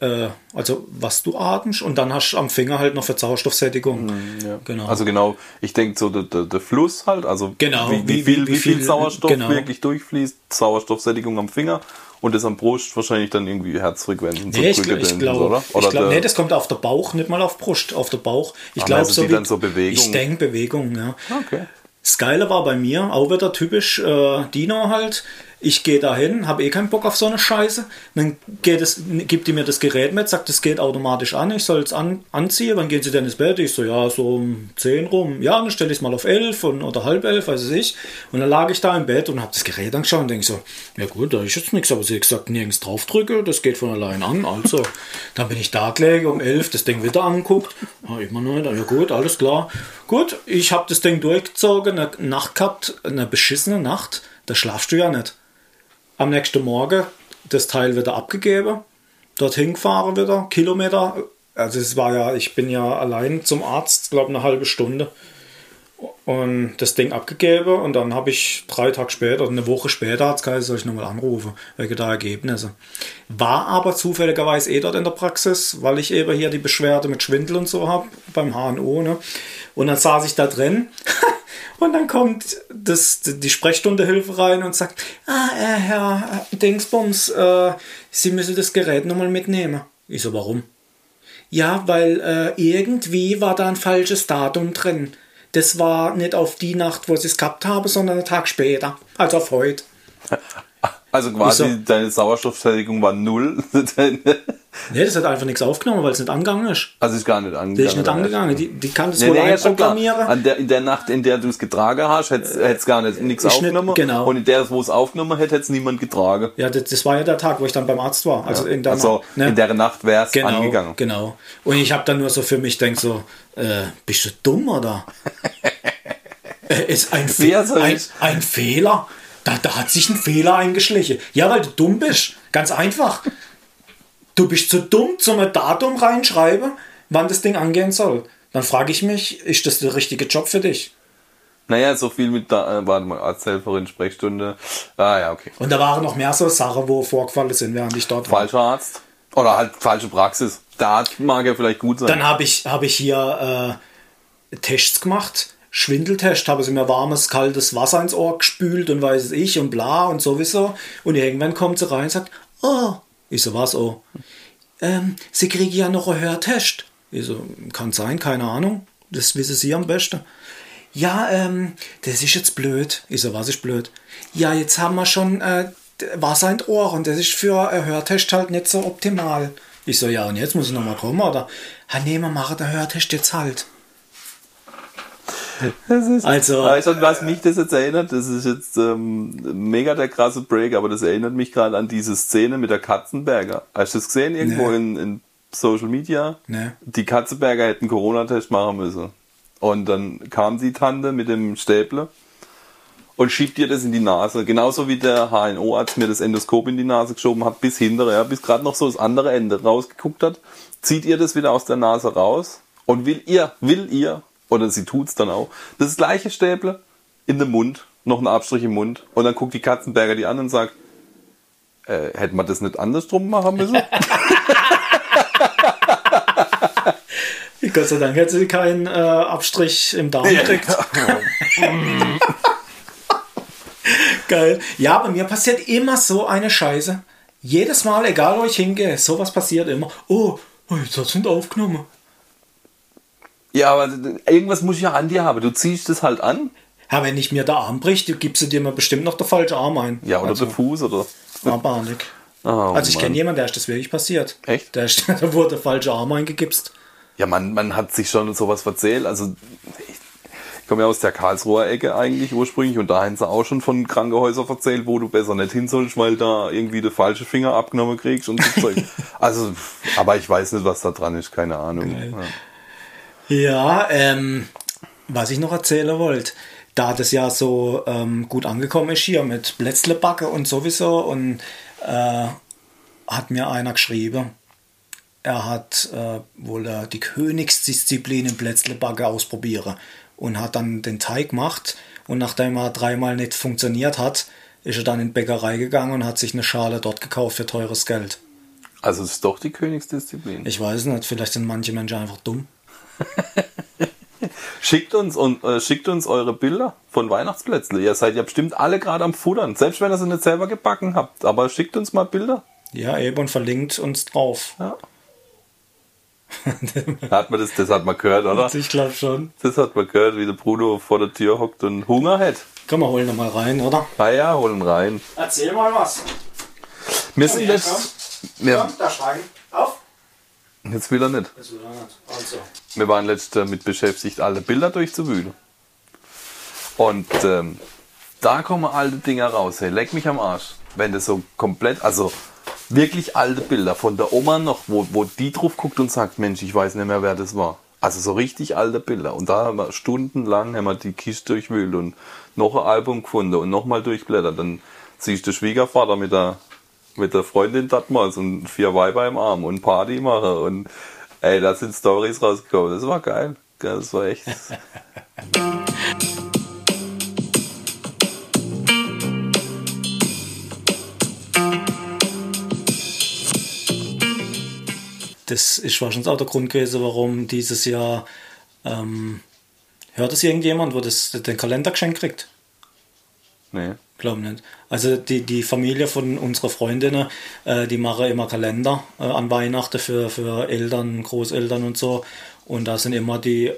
äh, also was du atmest. Und dann hast du am Finger halt noch für Sauerstoffsättigung. Ja. Genau. Also genau, ich denke so der, der, der Fluss halt, also Genau, wie, wie, wie- viel, wie- viel Sauerstoff genau. wirklich durchfließt, Sauerstoffsättigung am Finger und das am Brust wahrscheinlich dann irgendwie Herzfrequenzen Nee, ich, gl- ich denn, glaube, oder? ich Oder glaub, nee, das kommt auf der Bauch, nicht mal auf Brust, auf der Bauch. Ich Ah, glaube, also die wie- so Bewegung. Ich denke Bewegung, ja. Okay. Das Geile war bei mir, auch wieder typisch äh, Dino halt. Ich gehe dahin, habe eh keinen Bock auf so eine Scheiße. Dann geht es, gibt die mir das Gerät mit, sagt, es geht automatisch an, ich soll es an, anziehen. Wann gehen sie denn ins Bett? Ich so, ja, so um 10 rum. Ja, dann stelle ich es mal auf 11 und, oder halb 11, weiß ich. Und dann lag ich da im Bett und habe das Gerät angeschaut und denke so, ja gut, da ist jetzt nichts. Aber sie hat gesagt, nirgends draufdrücke, das geht von allein an. Also, dann bin ich da gelegen um 11, das Ding wieder angeguckt. Ah, immer noch nicht. Ja gut, alles klar. Gut, ich habe das Ding durchgezogen, eine Nacht gehabt, eine beschissene Nacht. Da schlafst du ja nicht. Am nächsten Morgen das Teil wieder abgegeben, dorthin gefahren wieder, Kilometer. Also es war ja, ich bin ja allein zum Arzt, glaube eine halbe Stunde. Und das Ding abgegeben und dann habe ich drei Tage später, eine Woche später, hat es soll ich nochmal anrufen, wegen der Ergebnisse. War aber zufälligerweise eh dort in der Praxis, weil ich eben hier die Beschwerde mit Schwindel und so habe, beim HNO. Ne? Und dann saß ich da drin und dann kommt das, die Sprechstundehilfe rein und sagt, ah, äh, Herr Dingsbums, äh, Sie müssen das Gerät nochmal mitnehmen. Ich so, warum? Ja, weil äh, irgendwie war da ein falsches Datum drin. Das war nicht auf die Nacht, wo ich es gehabt habe, sondern einen Tag später. Also auf heute. Also quasi Wieso? deine Sauerstoffsättigung war null. Nee, das hat einfach nichts aufgenommen, weil es nicht angegangen ist. also ist gar nicht angegangen. Die ist nicht angegangen. Die, die kann das Nee, wohl nee, ja, einprogrammieren. Der, in der Nacht, in der du es getragen hast, hätte es gar nicht nichts nicht- aufgenommen. genau. Und in der, wo es aufgenommen hätte, hätte es niemand getragen. Ja, das, das war ja der Tag, wo ich dann beim Arzt war. Also in der also Nacht, ne? in der Nacht wäre es genau, angegangen. Genau. Und ich habe dann nur so für mich denkt so, äh, bist du dumm oder? äh, ist ein, Fe ein, ein Fehler? Da, da hat sich ein Fehler eingeschlichen. Ja, weil du dumm bist. Ganz einfach. Du bist zu dumm, zum Datum reinschreiben, wann das Ding angehen soll. Dann frage ich mich, ist das der richtige Job für dich? Naja, so viel mit da, äh, warte mal, Arzthelferin, Sprechstunde. Ah ja, okay. Und da waren noch mehr so Sachen, wo vorgefallen sind, während ich dort war. Falscher Arzt. Oder halt falsche Praxis. Arzt mag ja vielleicht gut sein. Dann habe ich, hab ich hier äh, Tests gemacht. Schwindeltest, habe sie mir warmes, kaltes Wasser ins Ohr gespült und weiß ich und bla und sowieso. Und irgendwann kommt sie rein und sagt, oh, ich so, was, oh? Ähm, sie kriegen ja noch einen Hörtest. Ich so, kann sein, keine Ahnung. Das wissen Sie am besten. Ja, ähm, das ist jetzt blöd. Ich so, was ist blöd? Ja, jetzt haben wir schon äh, Wasser in die Ohren. Das ist für ein Hörtest halt nicht so optimal. Ich so, ja, und jetzt muss ich nochmal kommen, oder? Ah, nee, wir machen den Hörtest jetzt halt. Also, weißt du, was mich das jetzt erinnert? Das ist jetzt ähm, mega der krasse Break, aber das erinnert mich gerade an diese Szene mit der Katzenberger. Hast du das gesehen irgendwo nee. in, in Social Media? Nee. Die Katzenberger hätten Corona-Test machen müssen. Und dann kam die Tante mit dem Stäble und schiebt dir das in die Nase. Genauso wie der HNO-Arzt mir das Endoskop in die Nase geschoben hat, bis hintere, ja, bis gerade noch so das andere Ende rausgeguckt hat, zieht ihr das wieder aus der Nase raus und will ihr, will ihr, oder sie tut's dann auch, das gleiche Stäble in den Mund, noch einen Abstrich im Mund und dann guckt die Katzenberger die an und sagt, äh, hätte man das nicht andersrum machen müssen? Gott sei Dank hätte sie keinen äh, Abstrich im Darm gekriegt. Geil. Ja, bei mir passiert immer so eine Scheiße. Jedes Mal, egal wo ich hingehe, sowas passiert immer. Oh, oh jetzt hat es nicht aufgenommen. Ja, aber irgendwas muss ich ja an dir haben. Du ziehst das halt an. Ja, wenn ich mir der Arm bricht, gibst du dir mal bestimmt noch der falsche Arm ein. Ja, oder also, der Fuß, oder? Abartig. Oh, also ich kenne jemanden, der ist das wirklich passiert. Echt? Der, ist, der wurde der falsche Arm eingegipst. Ja, man, man hat sich schon sowas erzählt. Also ich ich komme ja aus der Karlsruher Ecke eigentlich ursprünglich und da haben sie auch schon von Krankenhäusern erzählt, wo du besser nicht hin sollst, weil da irgendwie der falsche Finger abgenommen kriegst und so Zeug. Also, aber ich weiß nicht, was da dran ist, keine Ahnung. Ja, ja ähm, was ich noch erzählen wollte, da das ja so ähm, gut angekommen ist hier mit Plätzlebacke und sowieso und äh, hat mir einer geschrieben, er hat äh, wohl äh, die Königsdisziplin im Plätzlebacke ausprobieren und hat dann den Teig gemacht. Und nachdem er dreimal nicht funktioniert hat, ist er dann in die Bäckerei gegangen und hat sich eine Schale dort gekauft für teures Geld. Also es ist doch die Königsdisziplin. Ich weiß nicht, vielleicht sind manche Menschen einfach dumm. Schickt uns und äh, schickt uns eure Bilder von Weihnachtsplätzle. Ihr seid ja bestimmt alle gerade am Futtern, selbst wenn ihr sie nicht selber gebacken habt. Aber schickt uns mal Bilder. Ja, eben und verlinkt uns drauf. Ja. hat man das, das hat man gehört, oder? Ich glaube schon. Das hat man gehört, wie der Bruno vor der Tür hockt und Hunger hat. Komm, wir holen mal rein, oder? Ah ja, holen rein. Erzähl mal was. Wir sind jetzt. Wir, komm, da schreien. Auf! Jetzt will er nicht. Jetzt will er nicht. Also. Wir waren letzt damit beschäftigt, alle Bilder durchzuwühlen. Und ähm, da kommen alte Dinger raus. Hey, leck mich am Arsch. Wenn das so komplett, also wirklich alte Bilder von der Oma noch, wo, wo die drauf guckt und sagt, Mensch, ich weiß nicht mehr, wer das war. Also so richtig alte Bilder. Und da haben wir stundenlang haben wir die Kiste durchwühlt und noch ein Album gefunden und nochmal durchblättert. Dann siehst du Schwiegervater mit der, mit der Freundin damals und vier Weiber im Arm und Party machen und ey, da sind Stories rausgekommen. Das war geil. Das war echt. das ist wahrscheinlich auch der Grund gewesen, warum dieses Jahr ähm, hört es irgendjemand, wo das den Kalender geschenkt kriegt? Nee. Glaub nicht. Also die, die Familie von unserer Freundinnen, äh, die machen immer Kalender äh, an Weihnachten für, für Eltern, Großeltern und so. Und da sind immer die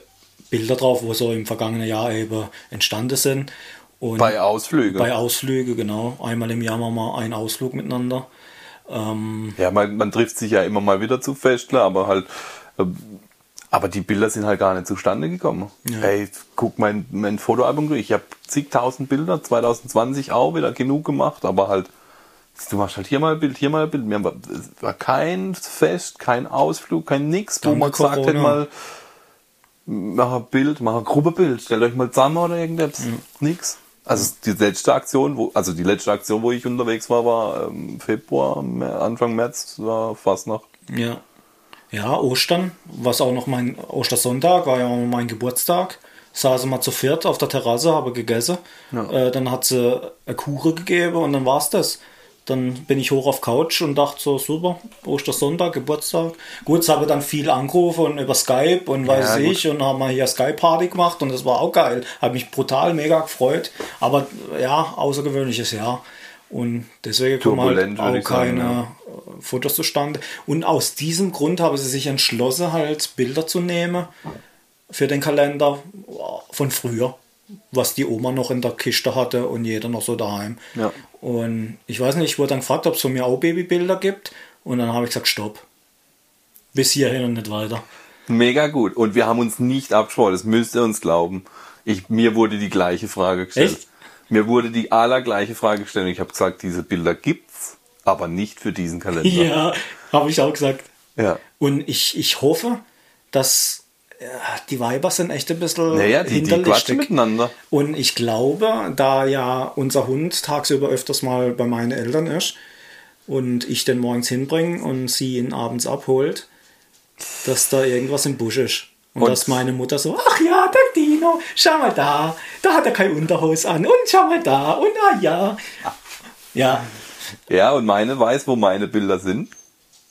Bilder drauf, wo so im vergangenen Jahr eben entstanden sind. Und bei Ausflügen? Bei Ausflügen, genau. Einmal im Jahr machen wir einen Ausflug miteinander. Ähm, ja, man, man, trifft sich ja immer mal wieder zu Festle, aber halt, äh, aber die Bilder sind halt gar nicht zustande gekommen. Ja. Hey, guck mein, mein Fotoalbum durch. Ich habe zigtausend Bilder, 2020 auch wieder genug gemacht, aber halt, du machst halt hier mal ein Bild, hier mal ein Bild. Mir es war kein Fest, kein Ausflug, kein nix, wo man gesagt hätte mal, mach ein Bild, mach ein Gruppebild, stellt euch mal zusammen oder irgendetwas. Mhm. Nix. Also die letzte Aktion, wo, also die letzte Aktion, wo ich unterwegs war, war ähm, Februar, Anfang März, war fast noch. Ja. Ja, Ostern, was auch noch mein Ostersonntag, war ja mein Geburtstag. Saßen wir zu viert auf der Terrasse, habe gegessen. Ja. Äh, dann hat sie eine Kuchen gegeben und dann war es das. Dann bin ich hoch auf Couch und dachte so, super, Ostersonntag, Geburtstag. Gut, es habe dann viel angerufen und über Skype und weiß ja, ich und haben wir hier Skype-Party gemacht und das war auch geil. Habe mich brutal mega gefreut. Aber ja, außergewöhnliches Jahr. Und deswegen kommen halt auch keine sagen, ja. Fotos zustande. Und aus diesem Grund haben sie sich entschlossen, halt Bilder zu nehmen für den Kalender von früher. was die Oma noch in der Kiste hatte und jeder noch so daheim. Ja. Und ich weiß nicht, ich wurde dann gefragt, ob es von mir auch Babybilder gibt. Und dann habe ich gesagt, stopp. Bis hierhin und nicht weiter. Mega gut. Und wir haben uns nicht abgesprochen, das müsst ihr uns glauben. Ich, mir wurde die gleiche Frage gestellt. Echt? Mir wurde die allergleiche Frage gestellt. Und ich habe gesagt, diese Bilder gibt's, aber nicht für diesen Kalender. Ja, habe ich auch gesagt. Ja. Und ich, ich hoffe, dass ja, die Weiber sind echt ein bisschen Naja, die, die hinterlistig. miteinander. Und ich glaube, da ja unser Hund tagsüber öfters mal bei meinen Eltern ist und ich den morgens hinbringe und sie ihn abends abholt, dass da irgendwas im Busch ist. Und, Und- dass meine Mutter so, ach ja, der Dino, schau mal da, da hat er kein Unterhose an und schau mal da und ah ja. Ja, Ja, und meine weiß, wo meine Bilder sind.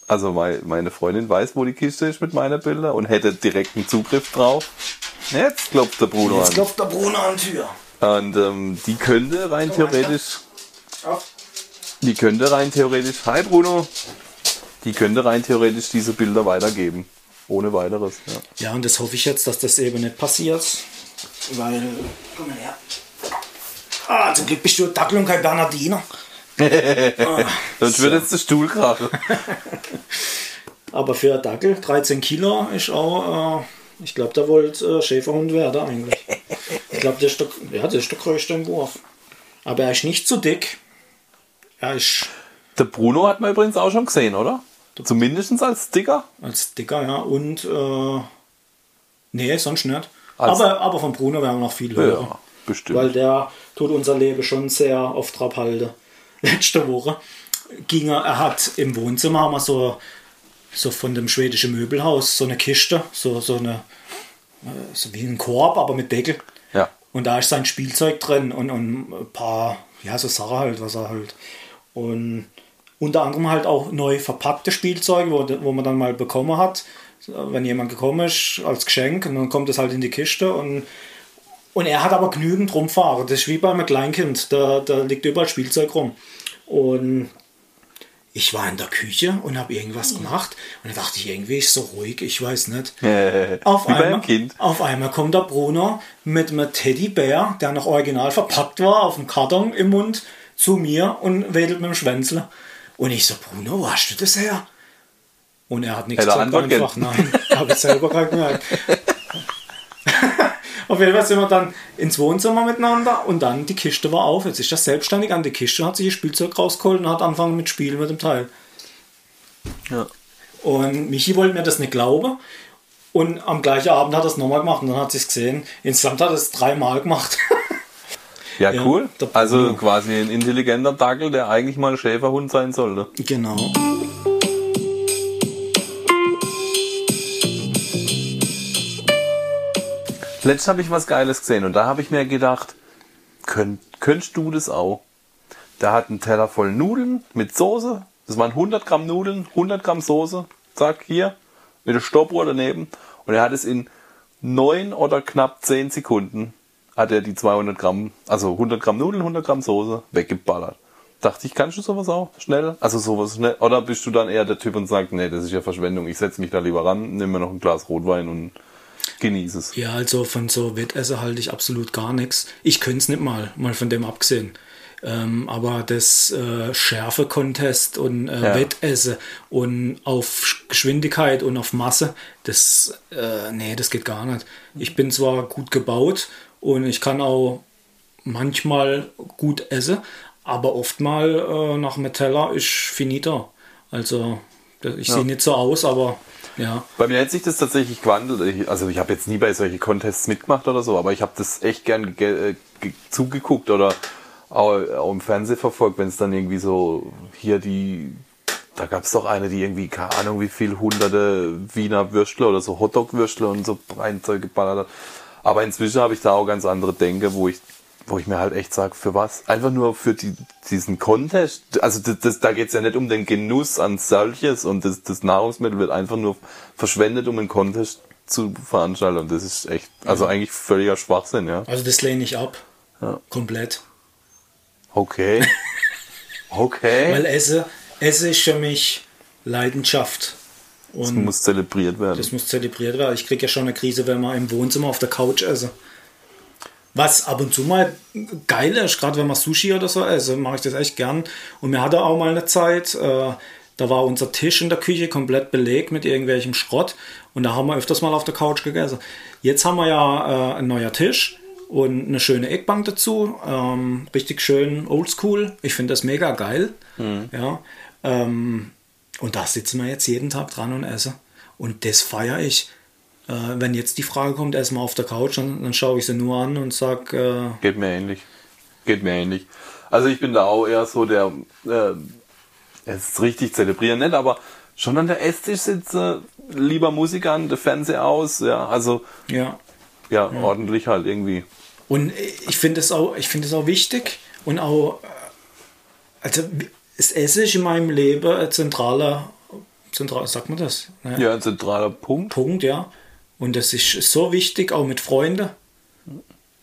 Also mei- meine Freundin weiß, wo die Kiste ist mit meinen Bildern und hätte direkten Zugriff drauf. Jetzt klopft der Bruno jetzt an. klopft der Bruno an die Tür. Und ähm, die könnte rein theoretisch, die könnte rein theoretisch, hi Bruno, die könnte rein theoretisch diese Bilder weitergeben. Ohne weiteres. Ja. Ja, und das hoffe ich jetzt, dass das eben nicht passiert. Weil, komm mal her. Ah, zum Glück bist du Dackel und kein Bernardiner. Sonst wird jetzt der Stuhl krachen. Aber für einen Dackel, 13 Kilo, ist auch, äh, ich glaube, der wollte äh, Schäferhund werden eigentlich. Ich glaube, der, ist der, ja, der ist der größte im Wurf. Aber er ist nicht zu dick. Er ist Der Bruno hat man übrigens auch schon gesehen, oder? Zumindest als Sticker. als dicker, ja. Und, äh, nee, sonst nicht. Als- aber, aber von Bruno werden wir noch viel hören. Ja, bestimmt. Weil der tut unser Leben schon sehr auf Trab halten. Letzte Woche ging er, er hat im Wohnzimmer haben wir so, so von dem schwedischen Möbelhaus so eine Kiste, so, so eine, äh, so wie ein Korb, aber mit Deckel. Ja. Und da ist sein Spielzeug drin und, und ein paar, ja, so Sachen halt, was er halt. Und unter anderem halt auch neu verpackte Spielzeuge, wo, wo man dann mal bekommen hat, wenn jemand gekommen ist, als Geschenk. Und dann kommt es halt in die Kiste und und er hat aber genügend rumfahren. Das ist wie bei einem Kleinkind. Da, da liegt überall Spielzeug rum. Und ich war in der Küche und habe irgendwas gemacht. Und dann dachte ich, irgendwie ist so ruhig, ich weiß nicht. Auf einmal, auf einmal kommt der Bruno mit einem Teddybär, der noch original verpackt war, auf dem Karton im Mund, zu mir und wedelt mit dem Schwänzle. Und ich so, Bruno, wo hast du das her? Und er hat nichts gesagt, einfach. Nein, habe ich selber gerade gemerkt. Auf jeden Fall sind wir dann ins Wohnzimmer miteinander und dann die Kiste war auf. Jetzt ist er selbstständig an die Kiste, hat sich das Spielzeug rausgeholt und hat angefangen mit Spielen mit dem Teil. Ja. Und Michi wollte mir das nicht glauben. Und am gleichen Abend hat er es nochmal gemacht und dann hat sie es gesehen. Insgesamt hat er es dreimal gemacht. Ja, Ja, cool. Bruno. Also quasi ein intelligenter Dackel, der eigentlich mal ein Schäferhund sein sollte. genau. Letztens habe ich was Geiles gesehen und da habe ich mir gedacht, könnt, könntest du das auch? Der hat einen Teller voll Nudeln mit Soße. Das waren 100 Gramm Nudeln, 100 Gramm Soße. Zack, hier. Mit der Stoppuhr daneben. Und er hat es in 9 oder knapp 10 Sekunden hat er die 200 Gramm, also 100 Gramm Nudeln, 100 Gramm Soße weggeballert. Dachte ich, kannst du sowas auch schnell? Also sowas schnell? Oder bist du dann eher der Typ und sagst, nee, das ist ja Verschwendung. Ich setze mich da lieber ran, nehme mir noch ein Glas Rotwein und genieße es. Ja, also von so Wettessen halte ich absolut gar nichts. Ich könnte es nicht mal, mal von dem abgesehen. Ähm, aber das äh, Schärfe-Contest und äh, Ja. Wettessen und auf Geschwindigkeit und auf Masse, das, äh, nee, das geht gar nicht. Ich bin zwar gut gebaut und ich kann auch manchmal gut essen, aber oft mal äh, nach dem Teller ist finito. Also ich sehe nicht so aus, aber ja. Bei mir hat sich das tatsächlich gewandelt. Ich, also ich habe jetzt nie bei solchen Contests mitgemacht oder so, aber ich habe das echt gern ge äh, ge zugeguckt oder auch, auch im Fernsehen verfolgt, wenn es dann irgendwie so hier die, da gab es doch eine, die irgendwie, keine Ahnung wie viel hunderte Wiener Würstle oder so Hotdog-Würstle und so Breinzeug geballert hat. Aber inzwischen habe ich da auch ganz andere Denke, wo ich wo ich mir halt echt sage, für was? Einfach nur für die, diesen Contest. Also das, das, da geht's ja nicht um den Genuss an solches und das, das Nahrungsmittel wird einfach nur verschwendet, um einen Contest zu veranstalten. Und das ist echt, also eigentlich völliger Schwachsinn, ja. Also das lehne ich ab. Ja. Komplett. Okay. Okay. Weil Esse, Esse ist für mich Leidenschaft. Das Und muss zelebriert werden. das muss zelebriert werden. Ich kriege ja schon eine Krise, wenn wir im Wohnzimmer auf der Couch essen. Was ab und zu mal geil ist, gerade wenn man Sushi oder so esse, mache ich das echt gern. Und mir hatte auch mal eine Zeit, äh, da war unser Tisch in der Küche komplett belegt mit irgendwelchem Schrott und da haben wir öfters mal auf der Couch gegessen. Jetzt haben wir ja äh, ein neuer Tisch und eine schöne Eckbank dazu. Ähm, richtig schön oldschool. Ich finde das mega geil. Ja, ähm, und da sitzen wir jetzt jeden Tag dran und essen. Und das feiere ich. Äh, wenn jetzt die Frage kommt, erstmal auf der Couch, dann, dann schaue ich sie nur an und sage, äh, Geht mir ähnlich. Geht mir ähnlich. Also ich bin da auch eher so der, äh, es ist richtig zelebrieren, nicht, aber schon an der Esstisch sitze, lieber Musik an, der Fernseher aus, ja, also ja. ja, ordentlich halt irgendwie. Und ich finde es auch, ich finde es auch wichtig und auch, äh, also das Essen ist in meinem Leben ein zentraler, zentral, sagt man das? Ne? Ja, ein zentraler Punkt. Punkt, ja. Und das ist so wichtig, auch mit Freunden.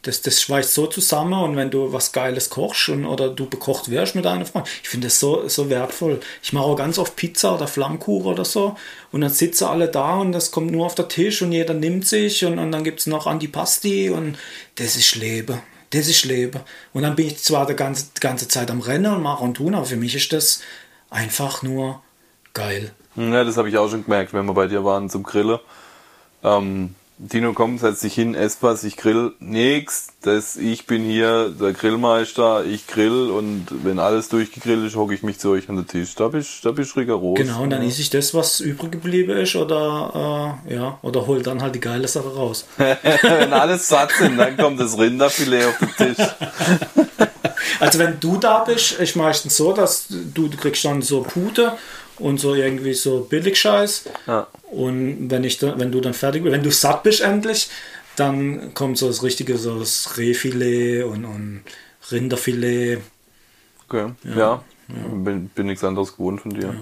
Das, das schweißt so zusammen und wenn du was Geiles kochst und, oder du bekocht wirst mit deinen Freunden, ich finde das so, so wertvoll. Ich mache auch ganz oft Pizza oder Flammkuchen oder so und dann sitzen alle da und das kommt nur auf den Tisch und jeder nimmt sich und, und dann gibt es noch Antipasti und das ist Leben. Das ist Leben. Und dann bin ich zwar die ganze, die ganze Zeit am Rennen und mache und tun, aber für mich ist das einfach nur geil. Ja, das habe ich auch schon gemerkt, wenn wir bei dir waren zum Grillen. Ähm, Dino, komm, setz dich hin, ess was, ich grill nix. Das, ich bin hier der Grillmeister, ich grill und wenn alles durchgegrillt ist, hocke ich mich zu euch an den Tisch. Da bist da bist rigoros. Genau, und dann esse ich das, was übrig geblieben ist, oder äh, ja, oder hol dann halt die geile Sache raus. wenn alles satt sind, dann kommt das Rinderfilet auf den Tisch. Also wenn du da bist, ist meistens so, dass du, du kriegst dann so Pute und so irgendwie so Billigscheiß. Ja. Und wenn ich dann, wenn du dann fertig bist, wenn du satt bist endlich, dann kommt so das richtige, so das Rehfilet und, und Rinderfilet. Okay, ja. Bin, bin nichts anderes gewohnt von dir.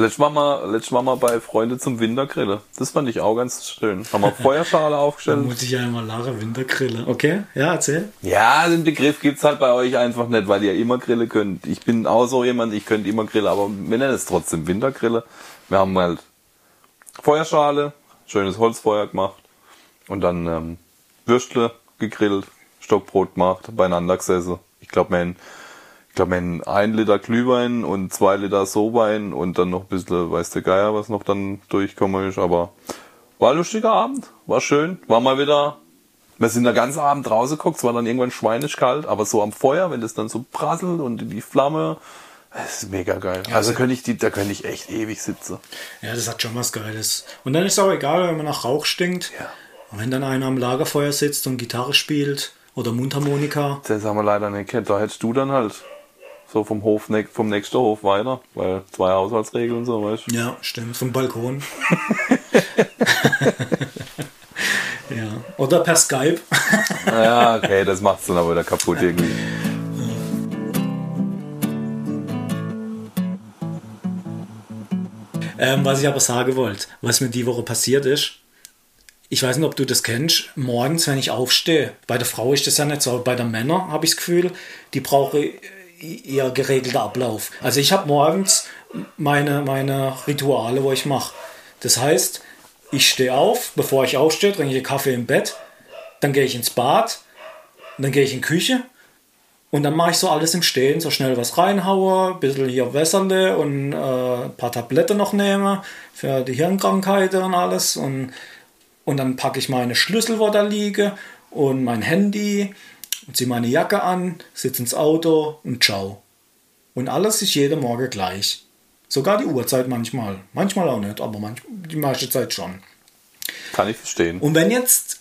Letztes Mal, mal, letztes Mal mal bei Freunde zum Wintergrillen. Das fand ich auch ganz schön. Haben wir Feuerschale Da aufgestellt. muss ich ja immer lachen, Wintergrille. Okay, ja, erzähl. Ja, den Begriff gibt's halt bei euch einfach nicht, weil ihr immer Grille könnt. Ich bin auch so jemand, ich könnte immer Grille, aber wir nennen es trotzdem Wintergrille. Wir haben halt Feuerschale, schönes Holzfeuer gemacht und dann ähm, Würstle gegrillt, Stockbrot gemacht, beieinander gesessen. Ich glaube, wir haben- ich glaube, haben ein Liter Glühwein und zwei Liter So-Wein und dann noch ein bisschen, weiß der Geier, was noch dann durchkommen ist, aber war ein lustiger Abend, war schön, war mal wieder wir sind den ganzen Abend draußen geguckt, es war dann irgendwann schweinisch kalt, aber so am Feuer, wenn das dann so prasselt und die Flamme, das ist mega geil. also könnte ich die, da könnte ich echt ewig sitzen. Ja, das hat schon was Geiles. Und dann ist es auch egal, wenn man nach Rauch stinkt. Ja. Und wenn dann einer am Lagerfeuer sitzt und Gitarre spielt oder Mundharmonika. Das haben wir leider nicht kennt. Da hättest du dann halt so vom Hof, ne- vom nächsten Hof weiter, weil zwei Haushaltsregeln und so, weißt du. Ja, stimmt, vom Balkon. ja. Oder per Skype. Ja, okay, das macht's dann aber wieder kaputt irgendwie. Ähm, was ich aber sagen wollte, was mir die Woche passiert ist, ich weiß nicht, ob du das kennst, morgens, wenn ich aufstehe, bei der Frau ist das ja nicht so, bei den Männern habe ich das Gefühl, die brauchen eher geregelter Ablauf. Also ich habe morgens meine, meine Rituale, wo ich mache. Das heißt, ich stehe auf, bevor ich aufstehe, trinke ich Kaffee im Bett, dann gehe ich ins Bad, dann gehe ich in die Küche und dann mache ich so alles im Stehen, so schnell was reinhaue, ein bisschen hier wässernde und äh, ein paar Tabletten noch nehme für die Hirnkrankheiten und alles. Und, und dann packe ich meine Schlüssel, wo da liege, und mein Handy und ziehe meine Jacke an, sitze ins Auto und ciao. Und alles ist jeden Morgen gleich. Sogar die Uhrzeit manchmal. Manchmal auch nicht, aber manch, die meiste Zeit schon. Kann ich verstehen. Und wenn jetzt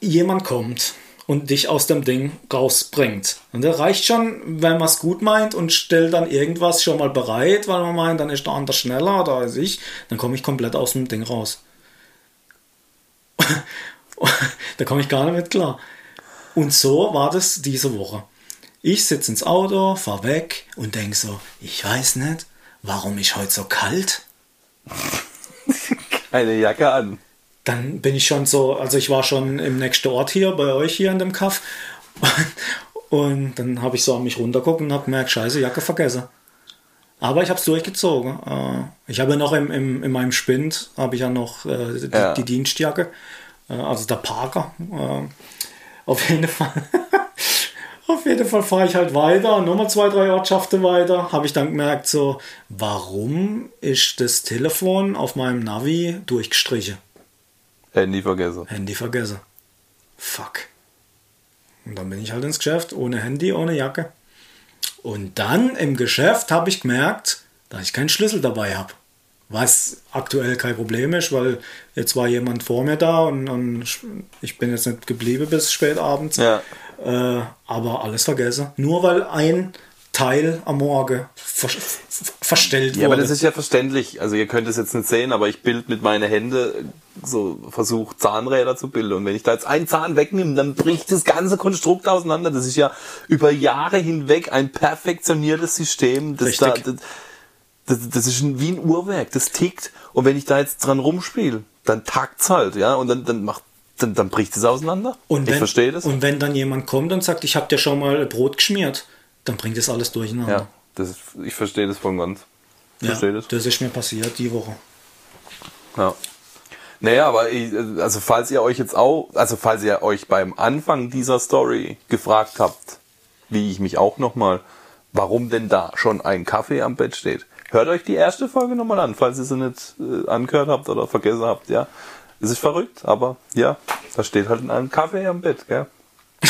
jemand kommt und dich aus dem Ding rausbringt, und der reicht schon, wenn man es gut meint und stellt dann irgendwas schon mal bereit, weil man meint, dann ist der andere schneller oder als ich, dann komme ich komplett aus dem Ding raus. da komme ich gar nicht mit klar. Und so war das diese Woche. Ich sitze ins Auto, fahr weg und denke so, ich weiß nicht, warum ist heute so kalt? Eine Jacke an. dann bin ich schon so, also ich war schon im nächsten Ort hier, bei euch hier in dem Kaff. Und dann habe ich so an mich runtergeguckt und habe gemerkt, scheiße, Jacke vergessen. Aber ich habe es durchgezogen. Äh, Ich habe ja noch im, im, in meinem Spind, habe ich ja noch äh, die, Ja. die Dienstjacke, äh, also der Parker. Auf jeden Fall. Auf jeden Fall fahre ich halt weiter, nochmal zwei, drei Ortschaften weiter. Habe ich dann gemerkt, so, warum ist das Telefon auf meinem Navi durchgestrichen? Handy vergessen. Handy vergessen. Fuck. Und dann bin ich halt ins Geschäft, ohne Handy, ohne Jacke. Und dann im Geschäft habe ich gemerkt, dass ich keinen Schlüssel dabei habe. Was aktuell kein Problem ist, weil jetzt war jemand vor mir da und, und ich bin jetzt nicht geblieben bis spät abends. Ja. Äh, aber alles vergessen. Nur weil ein Teil am Morgen ver verstellt Ja, aber wurde. das ist ja verständlich. Also ihr könnt es jetzt nicht sehen, aber ich bild mit meinen Händen so versucht Zahnräder zu bilden. Und wenn ich da jetzt einen Zahn wegnehme, dann bricht das ganze Konstrukt auseinander. Das ist ja über Jahre hinweg ein perfektioniertes System. Das, da, Richtig. das, das, das ist ein- wie ein Uhrwerk. Das tickt. Und wenn ich da jetzt dran rumspiele, dann tackt's halt, ja. Und dann, dann macht, dann, dann bricht es auseinander. und wenn, ich verstehe das. Und wenn dann jemand kommt und sagt, ich habe dir schon mal Brot geschmiert, dann bringt das alles durcheinander. ja, das ist, ich verstehe das und ganz. Ich verstehe das. das ist mir passiert die Woche. Ja. Naja, aber ich, also falls ihr euch jetzt auch, also falls ihr euch beim Anfang dieser Story gefragt habt, wie ich mich auch nochmal, warum denn da schon ein Kaffee am Bett steht, hört euch die erste Folge nochmal an, falls ihr sie nicht äh, angehört habt oder vergessen habt, ja. Es ist verrückt, aber ja, da steht halt ein Kaffee am Bett, gell.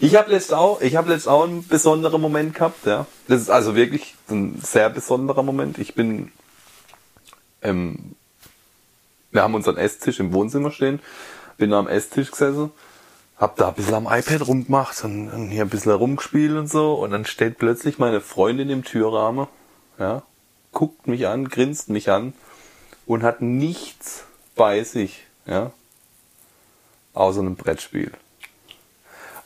Ich habe letzt auch, ich habe letzt auch einen besonderen Moment gehabt, ja. Das ist also wirklich ein sehr besonderer Moment. Ich bin, ähm, wir haben unseren Esstisch im Wohnzimmer stehen, bin am Esstisch gesessen, hab da ein bisschen am iPad rumgemacht und, und hier ein bisschen rumgespielt und so und dann steht plötzlich meine Freundin im Türrahmen, ja, guckt mich an, grinst mich an und hat nichts bei sich, ja, außer einem Brettspiel.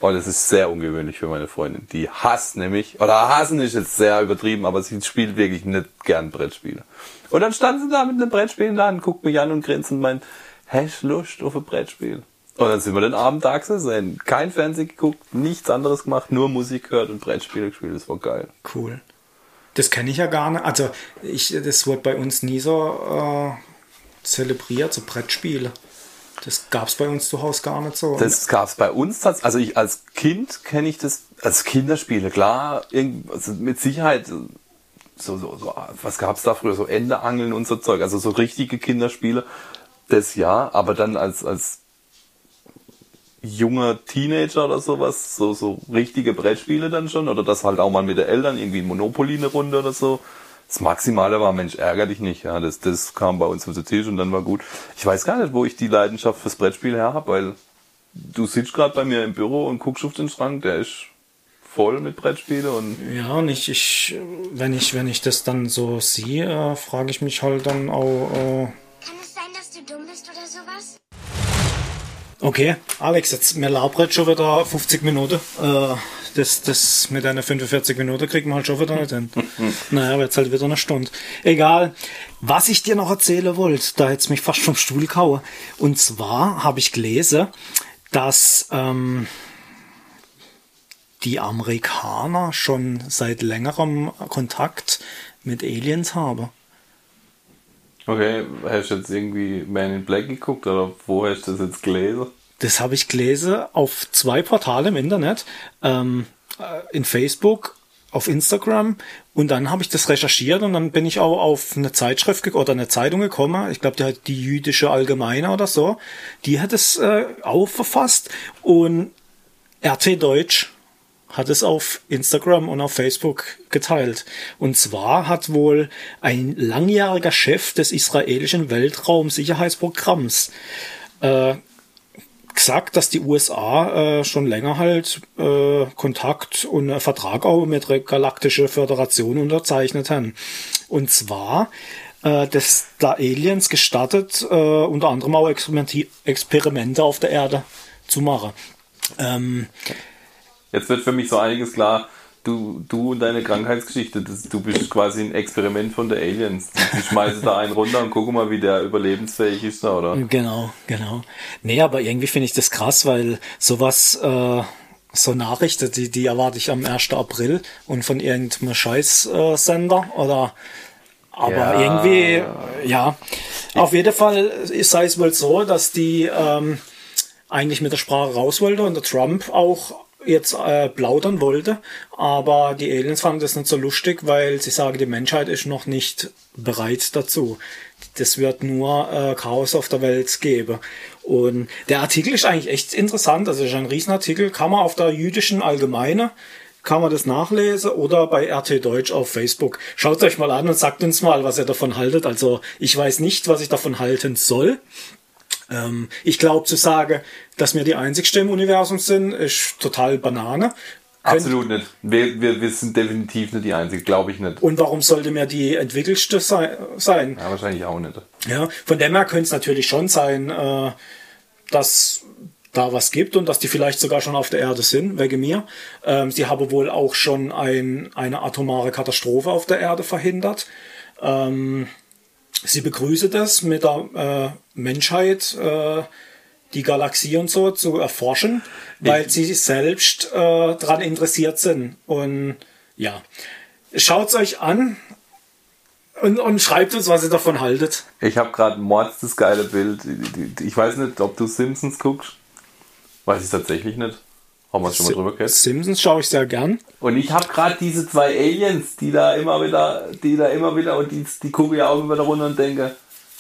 Und es ist sehr ungewöhnlich für meine Freundin. Die hasst nämlich, oder hassen ist jetzt sehr übertrieben, aber sie spielt wirklich nicht gern Brettspiele. Und dann stand sie da mit einem Brettspiel der Hand, guckt mich an und grinst und meint, hast Lust auf ein Brettspiel? Und dann sind wir den Abend da gesessen, kein Fernsehen geguckt, nichts anderes gemacht, nur Musik gehört und Brettspiele gespielt. Das war geil. Cool. Das kenne ich ja gar nicht. Also, ich, das wurde bei uns nie so äh, zelebriert, so Brettspiele. Das gab es bei uns zu Hause gar nicht so. Das gab's bei uns tatsächlich. Also ich als Kind kenne ich das als Kinderspiele, klar, also mit Sicherheit so, so, so was gab's da früher, so Endeangeln und so Zeug, also so richtige Kinderspiele, das ja, aber dann als, als junger Teenager oder sowas, so, so richtige Brettspiele dann schon, oder das halt auch mal mit den Eltern, irgendwie Monopoly eine Runde oder so. Das Maximale war, Mensch, ärger dich nicht, ja, das, das kam bei uns auf den Tisch und dann war gut. Ich weiß gar nicht, wo ich die Leidenschaft fürs Brettspiel her habe, weil du sitzt gerade bei mir im Büro und guckst auf den Schrank, der ist voll mit Brettspiele und Ja, und ich, ich, wenn ich, wenn ich das dann so sehe, äh, frage ich mich halt dann auch, äh, okay, Alex, jetzt mir labert schon wieder 50 Minuten. Äh, das, das mit einer 45 Minuten kriegen wir halt schon wieder nicht hin. naja, aber jetzt halt wieder eine Stunde. Egal. Was ich dir noch erzählen wollte, da jetzt mich fast vom Stuhl kaue. Und zwar habe ich gelesen, dass ähm, die Amerikaner schon seit längerem Kontakt mit Aliens haben. Okay, hast du jetzt irgendwie Man in Black geguckt oder wo hast du das jetzt gelesen? Das habe ich gelesen auf zwei Portale im Internet, ähm, äh, in Facebook, auf Instagram und dann habe ich das recherchiert und dann bin ich auch auf eine Zeitschrift oder eine Zeitung gekommen. Ich glaube, die hat die jüdische Allgemeine oder so. Die hat es äh, auch verfasst und RT Deutsch hat es auf Instagram und auf Facebook geteilt. Und zwar hat wohl ein langjähriger Chef des israelischen Weltraumsicherheitsprogramms äh, gesagt, dass die USA äh, schon länger halt äh, Kontakt und einen Vertrag auch mit der Galaktischen Föderation unterzeichnet haben. Und zwar, äh, dass da Aliens gestattet, äh, unter anderem auch Experimente auf der Erde zu machen. Ähm, Jetzt wird für mich so einiges klar. Du, du und deine Krankheitsgeschichte, das, du bist quasi ein Experiment von der Aliens. Die, die schmeißen da einen runter und gucken mal, wie der überlebensfähig ist, oder? Genau, genau. Nee, aber irgendwie finde ich das krass, weil sowas, äh, so Nachrichten, die, die erwarte ich am 1. April und von irgendeinem Scheißsender äh, oder aber Ja. irgendwie, ja. Auf jeden Fall sei es wohl so, dass die ähm, eigentlich mit der Sprache raus wollte und der Trump auch jetzt äh, plaudern wollte, aber die Aliens fanden das nicht so lustig, weil sie sagen, die Menschheit ist noch nicht bereit dazu. Das wird nur äh, Chaos auf der Welt geben. Und der Artikel ist eigentlich echt interessant, also ist ein Riesenartikel, kann man auf der jüdischen Allgemeine kann man das nachlesen oder bei RT Deutsch auf Facebook. Schaut euch mal an und sagt uns mal, was ihr davon haltet. Also ich weiß nicht, was ich davon halten soll. Ähm, ich glaube zu sagen, dass wir die einzigste im Universum sind, ist total Banane. Absolut nicht. Wir, wir, wir sind definitiv nicht die Einzige, glaube ich nicht. Und warum sollte mir die entwickelste sei- sein? Ja, wahrscheinlich auch nicht. Ja, von dem her könnte es natürlich schon sein, äh, dass da was gibt und dass die vielleicht sogar schon auf der Erde sind, wegen mir. Ähm, sie haben wohl auch schon ein, eine atomare Katastrophe auf der Erde verhindert. Ähm, sie begrüße das mit der äh, Menschheit, äh, die Galaxie und so zu erforschen, weil sie selbst äh, daran interessiert sind. Und ja, schaut's euch an und, und schreibt uns, was ihr davon haltet. Ich habe gerade mords das geile Bild. Ich weiß nicht, ob du Simpsons guckst. Weiß ich tatsächlich nicht. Haben wir es schon mal drüber gehört. Simpsons schaue ich sehr gern. Und ich habe gerade diese zwei Aliens, die da immer wieder, die da immer wieder, und die, die gucke ich auch immer wieder runter und denke,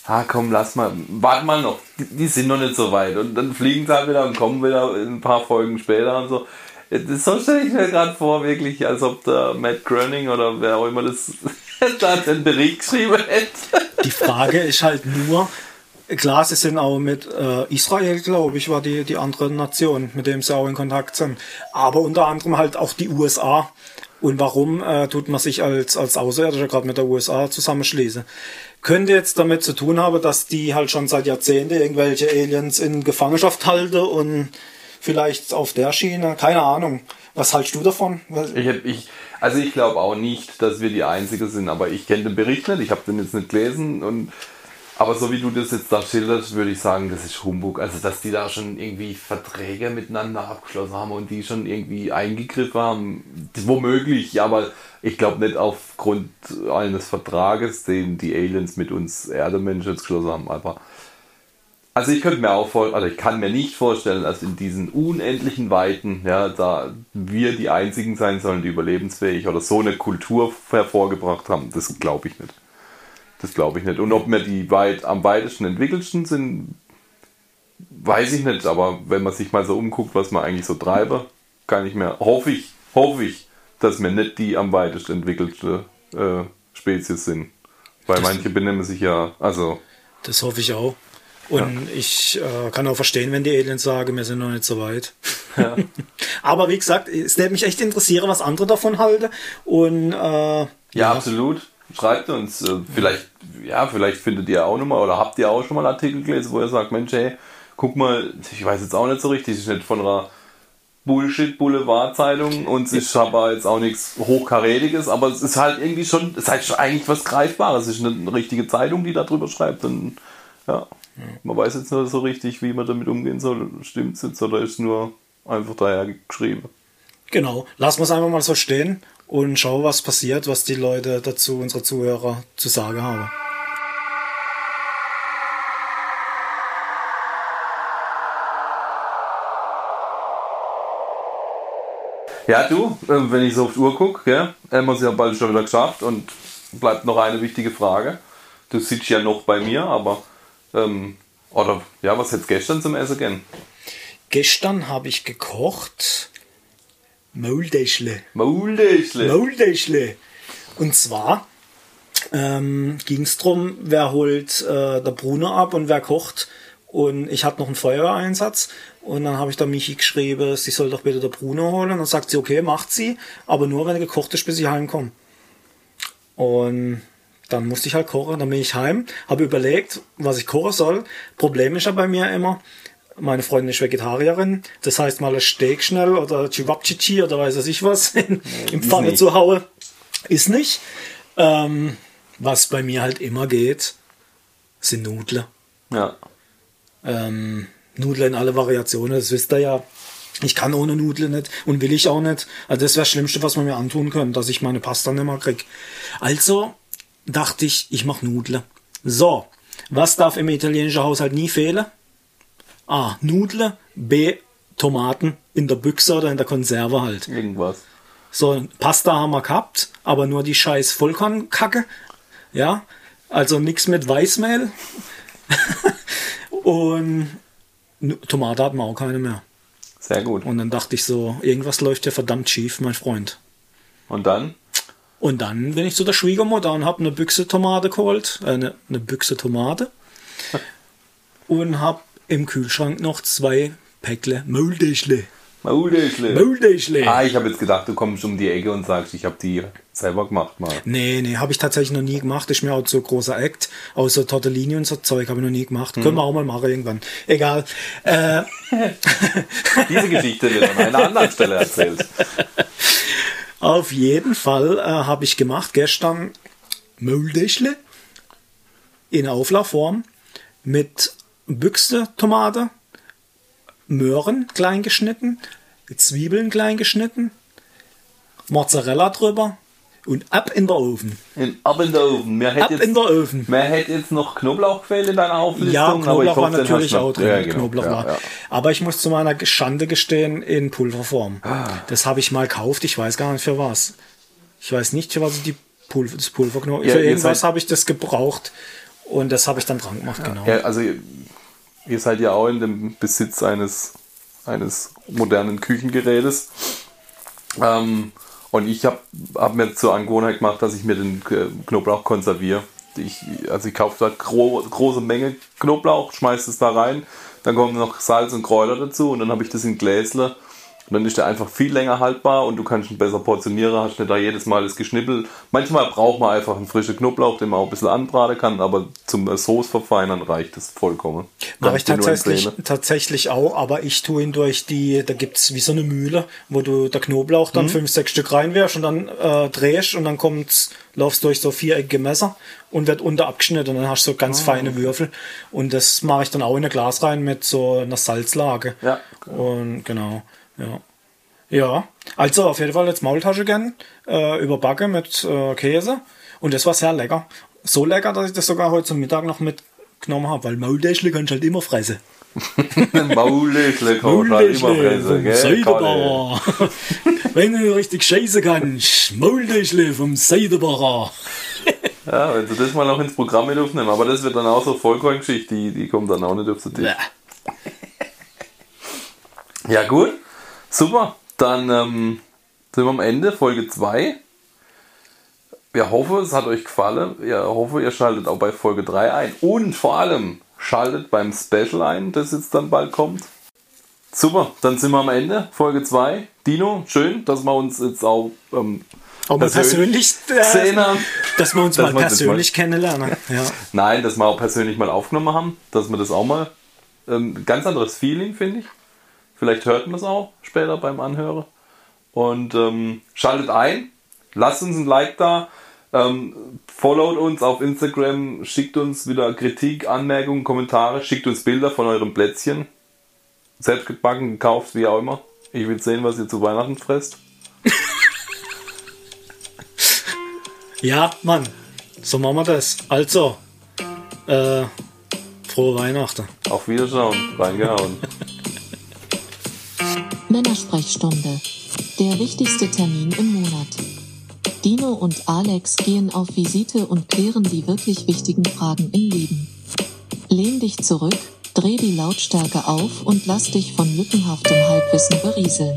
ah komm, lass mal, warte mal noch, die, die sind noch nicht so weit. Und dann fliegen sie halt wieder und kommen wieder ein paar Folgen später und so. Das, so stelle ich mir gerade vor, wirklich, als ob der Matt Groening oder wer auch immer das da den Bericht geschrieben hätte. Die Frage ist halt nur, klar, sie sind auch mit äh, Israel, glaube ich, war die, die andere Nation, mit dem sie auch in Kontakt sind. Aber unter anderem halt auch die USA. Und warum äh, tut man sich als, als Außerirdischer gerade mit der USA zusammenschließen? Könnte jetzt damit zu tun haben, dass die halt schon seit Jahrzehnten irgendwelche Aliens in Gefangenschaft halten und vielleicht auf der Schiene, keine Ahnung. Was haltst du davon? Ich, hab- ich, also ich glaube auch nicht, dass wir die Einzige sind, aber ich kenne den Bericht nicht, ich habe den jetzt nicht gelesen und aber so wie du das jetzt da schilderst, würde ich sagen, das ist Humbug. Also dass die da schon irgendwie Verträge miteinander abgeschlossen haben und die schon irgendwie eingegriffen haben, womöglich, aber ich glaube nicht aufgrund eines Vertrages, den die Aliens mit uns Erdemenschen geschlossen haben. Aber also ich könnte mir auch vor, also ich kann mir nicht vorstellen, dass in diesen unendlichen Weiten, ja, da wir die einzigen sein sollen, die überlebensfähig oder so eine Kultur hervorgebracht haben. Das glaube ich nicht. Das glaube ich nicht. Und ob wir die weit am weitesten entwickelsten sind, weiß ich nicht. Aber wenn man sich mal so umguckt, was man eigentlich so treibe, kann ich mir, hoffe ich, hoffe ich, dass wir nicht die am weitesten entwickelte äh, Spezies sind. Weil manche benennen sich ja, also Das hoffe ich auch. Und ich äh, kann auch verstehen, wenn die Aliens sagen, wir sind noch nicht so weit. Aber wie gesagt, es würde mich echt interessieren, was andere davon halten. Und äh, Ja, absolut. Schreibt uns. äh, Vielleicht, ja, vielleicht findet ihr auch nochmal oder habt ihr auch schon mal einen Artikel gelesen, wo ihr sagt, Mensch, hey, guck mal, ich weiß jetzt auch nicht so richtig, ist nicht von einer Bullshit-Boulevard-Zeitung und es ist aber jetzt auch nichts Hochkarätiges, aber es ist halt irgendwie schon, es ist halt eigentlich was Greifbares. Es ist eine richtige Zeitung, die darüber schreibt und ja, man weiß jetzt nur so richtig, wie man damit umgehen soll. Stimmt es jetzt oder ist nur einfach daher geschrieben? genau, lassen wir es einfach mal so stehen und schauen, was passiert, was die Leute dazu, unsere Zuhörer, zu sagen haben. Ja, du, äh, wenn ich so auf die Uhr gucke, gell, haben wir es ja bald schon wieder geschafft und bleibt noch eine wichtige Frage. Du sitzt ja noch bei mir, aber, ähm, oder, ja, was hättest du gestern zum Essen gern? Gestern habe ich gekocht Mauldeschle. Mauldeschle. Mauldeschle. Und zwar ähm, ging es darum, wer holt äh, der Bruno ab und wer kocht. Und ich hatte noch einen Feuerwehreinsatz. Und dann habe ich da Michi geschrieben, sie soll doch bitte der Bruno holen. Und dann sagt sie, okay, macht sie, aber nur wenn er gekocht ist, bis ich heimkomme. Und dann musste ich halt kochen, dann bin ich heim, habe überlegt, was ich kochen soll. Problem ist ja bei mir immer, meine Freundin ist Vegetarierin, das heißt mal ein Steak schnell oder Chivapchichi oder weiß ich was in, im ist Pfanne nicht. zu hauen. Ist nicht. Ähm, was bei mir halt immer geht, sind Nudeln. Ja. Ähm, Nudeln in alle Variationen, das wisst ihr ja. Ich kann ohne Nudeln nicht und will ich auch nicht. Also das wäre das Schlimmste, was man mir antun könnte, dass ich meine Pasta nicht mehr krieg. Also dachte ich, ich mache Nudeln. So, was darf im italienischen Haushalt nie fehlen? A. Nudeln, B. Tomaten in der Büchse oder in der Konserve halt. Irgendwas. So, Pasta haben wir gehabt, aber nur die scheiß Vollkornkacke. Ja, also nichts mit Weißmehl. Und Tomate hatten wir auch keine mehr. Sehr gut. Und dann dachte ich so, irgendwas läuft ja verdammt schief, mein Freund. Und dann? Und dann bin ich zu der Schwiegermutter und habe eine Büchse Tomate geholt, äh, eine, eine Büchse Tomate. Und habe im Kühlschrank noch zwei Päckle Mauldeschle. Mauldeschle. Mauldeschle. Ah, ich habe jetzt gedacht, du kommst um die Ecke und sagst, ich habe die selber gemacht mal. Nee, nee, habe ich tatsächlich noch nie gemacht. Ist mir auch so großer Act. Außer Tortellini und so Zeug habe ich noch nie gemacht. Können wir auch mal machen irgendwann. Egal. Äh, Diese Geschichte wird an einer anderen Stelle erzählt. auf jeden Fall äh, habe ich gemacht gestern Mauldeschle in Auflaufform mit Büchse Tomate, Möhren klein geschnitten, Zwiebeln klein geschnitten, Mozzarella drüber und ab in der Ofen. In, ab in der Ofen. Hätte Ab jetzt, in der Ofen. Mir hätte jetzt noch Knoblauch gefehlt in deiner Auflistung. Ja, aber ich Knoblauch war hoffe, den natürlich auch drin. Ja, genau. Knoblauch ja, war. Ja. Aber ich muss zu meiner Schande gestehen, in Pulverform. Ah. Das habe ich mal gekauft, ich weiß gar nicht für was. Ich weiß nicht, für was ich die Pulver, das Pulver genommen Ja, Für irgendwas habe ich das gebraucht und das habe ich dann dran gemacht, genau. Ja, also ihr, ihr seid ja auch in dem Besitz eines, eines modernen Küchengerätes. Ähm, und ich habe hab mir zur Angewohnheit gemacht, dass ich mir den Knoblauch konserviere. Ich, also ich kaufe da gro große Menge Knoblauch, schmeiße es da rein, dann kommen noch Salz und Kräuter dazu und dann habe ich das in Gläsle. Und dann ist der einfach viel länger haltbar und du kannst ihn besser portionieren, hast nicht da jedes Mal das Geschnippel. Manchmal braucht man einfach einen frischen Knoblauch, den man auch ein bisschen anbraten kann, aber zum Soße verfeinern reicht das vollkommen. Mache ich tatsächlich, tatsächlich auch, aber ich tue ihn durch die, da gibt's wie so eine Mühle, wo du der Knoblauch Mhm. dann fünf, sechs Stück reinwirfst und dann äh, drehst und dann kommt's, laufst durch so viereckige Messer und wird unter abgeschnitten und dann hast du so ganz feine Würfel. Und das mache ich dann auch in ein Glas rein mit so einer Salzlage. Ja. Und genau, ja. Ja, also auf jeden Fall jetzt Maultasche gern, äh, überbacke mit äh, Käse und das war sehr lecker. So lecker, dass ich das sogar heute zum Mittag noch mitgenommen habe, weil Maultäschle kannst du halt immer fressen. Maulöschle kannst du halt immer fressen, vom gell? Wenn du richtig scheiße kannst, Maultäschle vom Seidebacher. Ja, wenn sie das mal noch ins Programm mit aufnehmen. Aber das wird dann auch so Vollkorngeschichte, die, die kommt dann auch nicht auf den Tisch. Ja, gut. Super. Dann ähm, sind wir am Ende, Folge 2. Wir hoffen, es hat euch gefallen. Wir hoffen, ihr schaltet auch bei Folge 3 ein. Und vor allem schaltet beim Special ein, das jetzt dann bald kommt. Super, dann sind wir am Ende, Folge 2. Dino, schön, dass wir uns jetzt auch ähm, Auch mal persönlich, äh, haben. dass wir uns Dass mal persönlich kennenlernen. Ja. Nein, dass wir auch persönlich mal aufgenommen haben, dass wir das auch mal ähm, ganz anderes Feeling, finde ich. Vielleicht hört man es auch später beim Anhören. Und ähm, schaltet ein, lasst uns ein Like da, ähm, followt uns auf Instagram, schickt uns wieder Kritik, Anmerkungen, Kommentare, schickt uns Bilder von eurem Plätzchen. Selbst gebacken, gekauft, wie auch immer. Ich will sehen, was ihr zu Weihnachten fresst. ja, Mann, so machen wir das. Also, äh, frohe Weihnachten. Auf Wiederschauen, reingehauen. Männersprechstunde. Der wichtigste Termin im Monat. Dino und Alex gehen auf Visite und klären die wirklich wichtigen Fragen im Leben. Lehn dich zurück, dreh die Lautstärke auf und lass dich von lückenhaftem Halbwissen berieseln.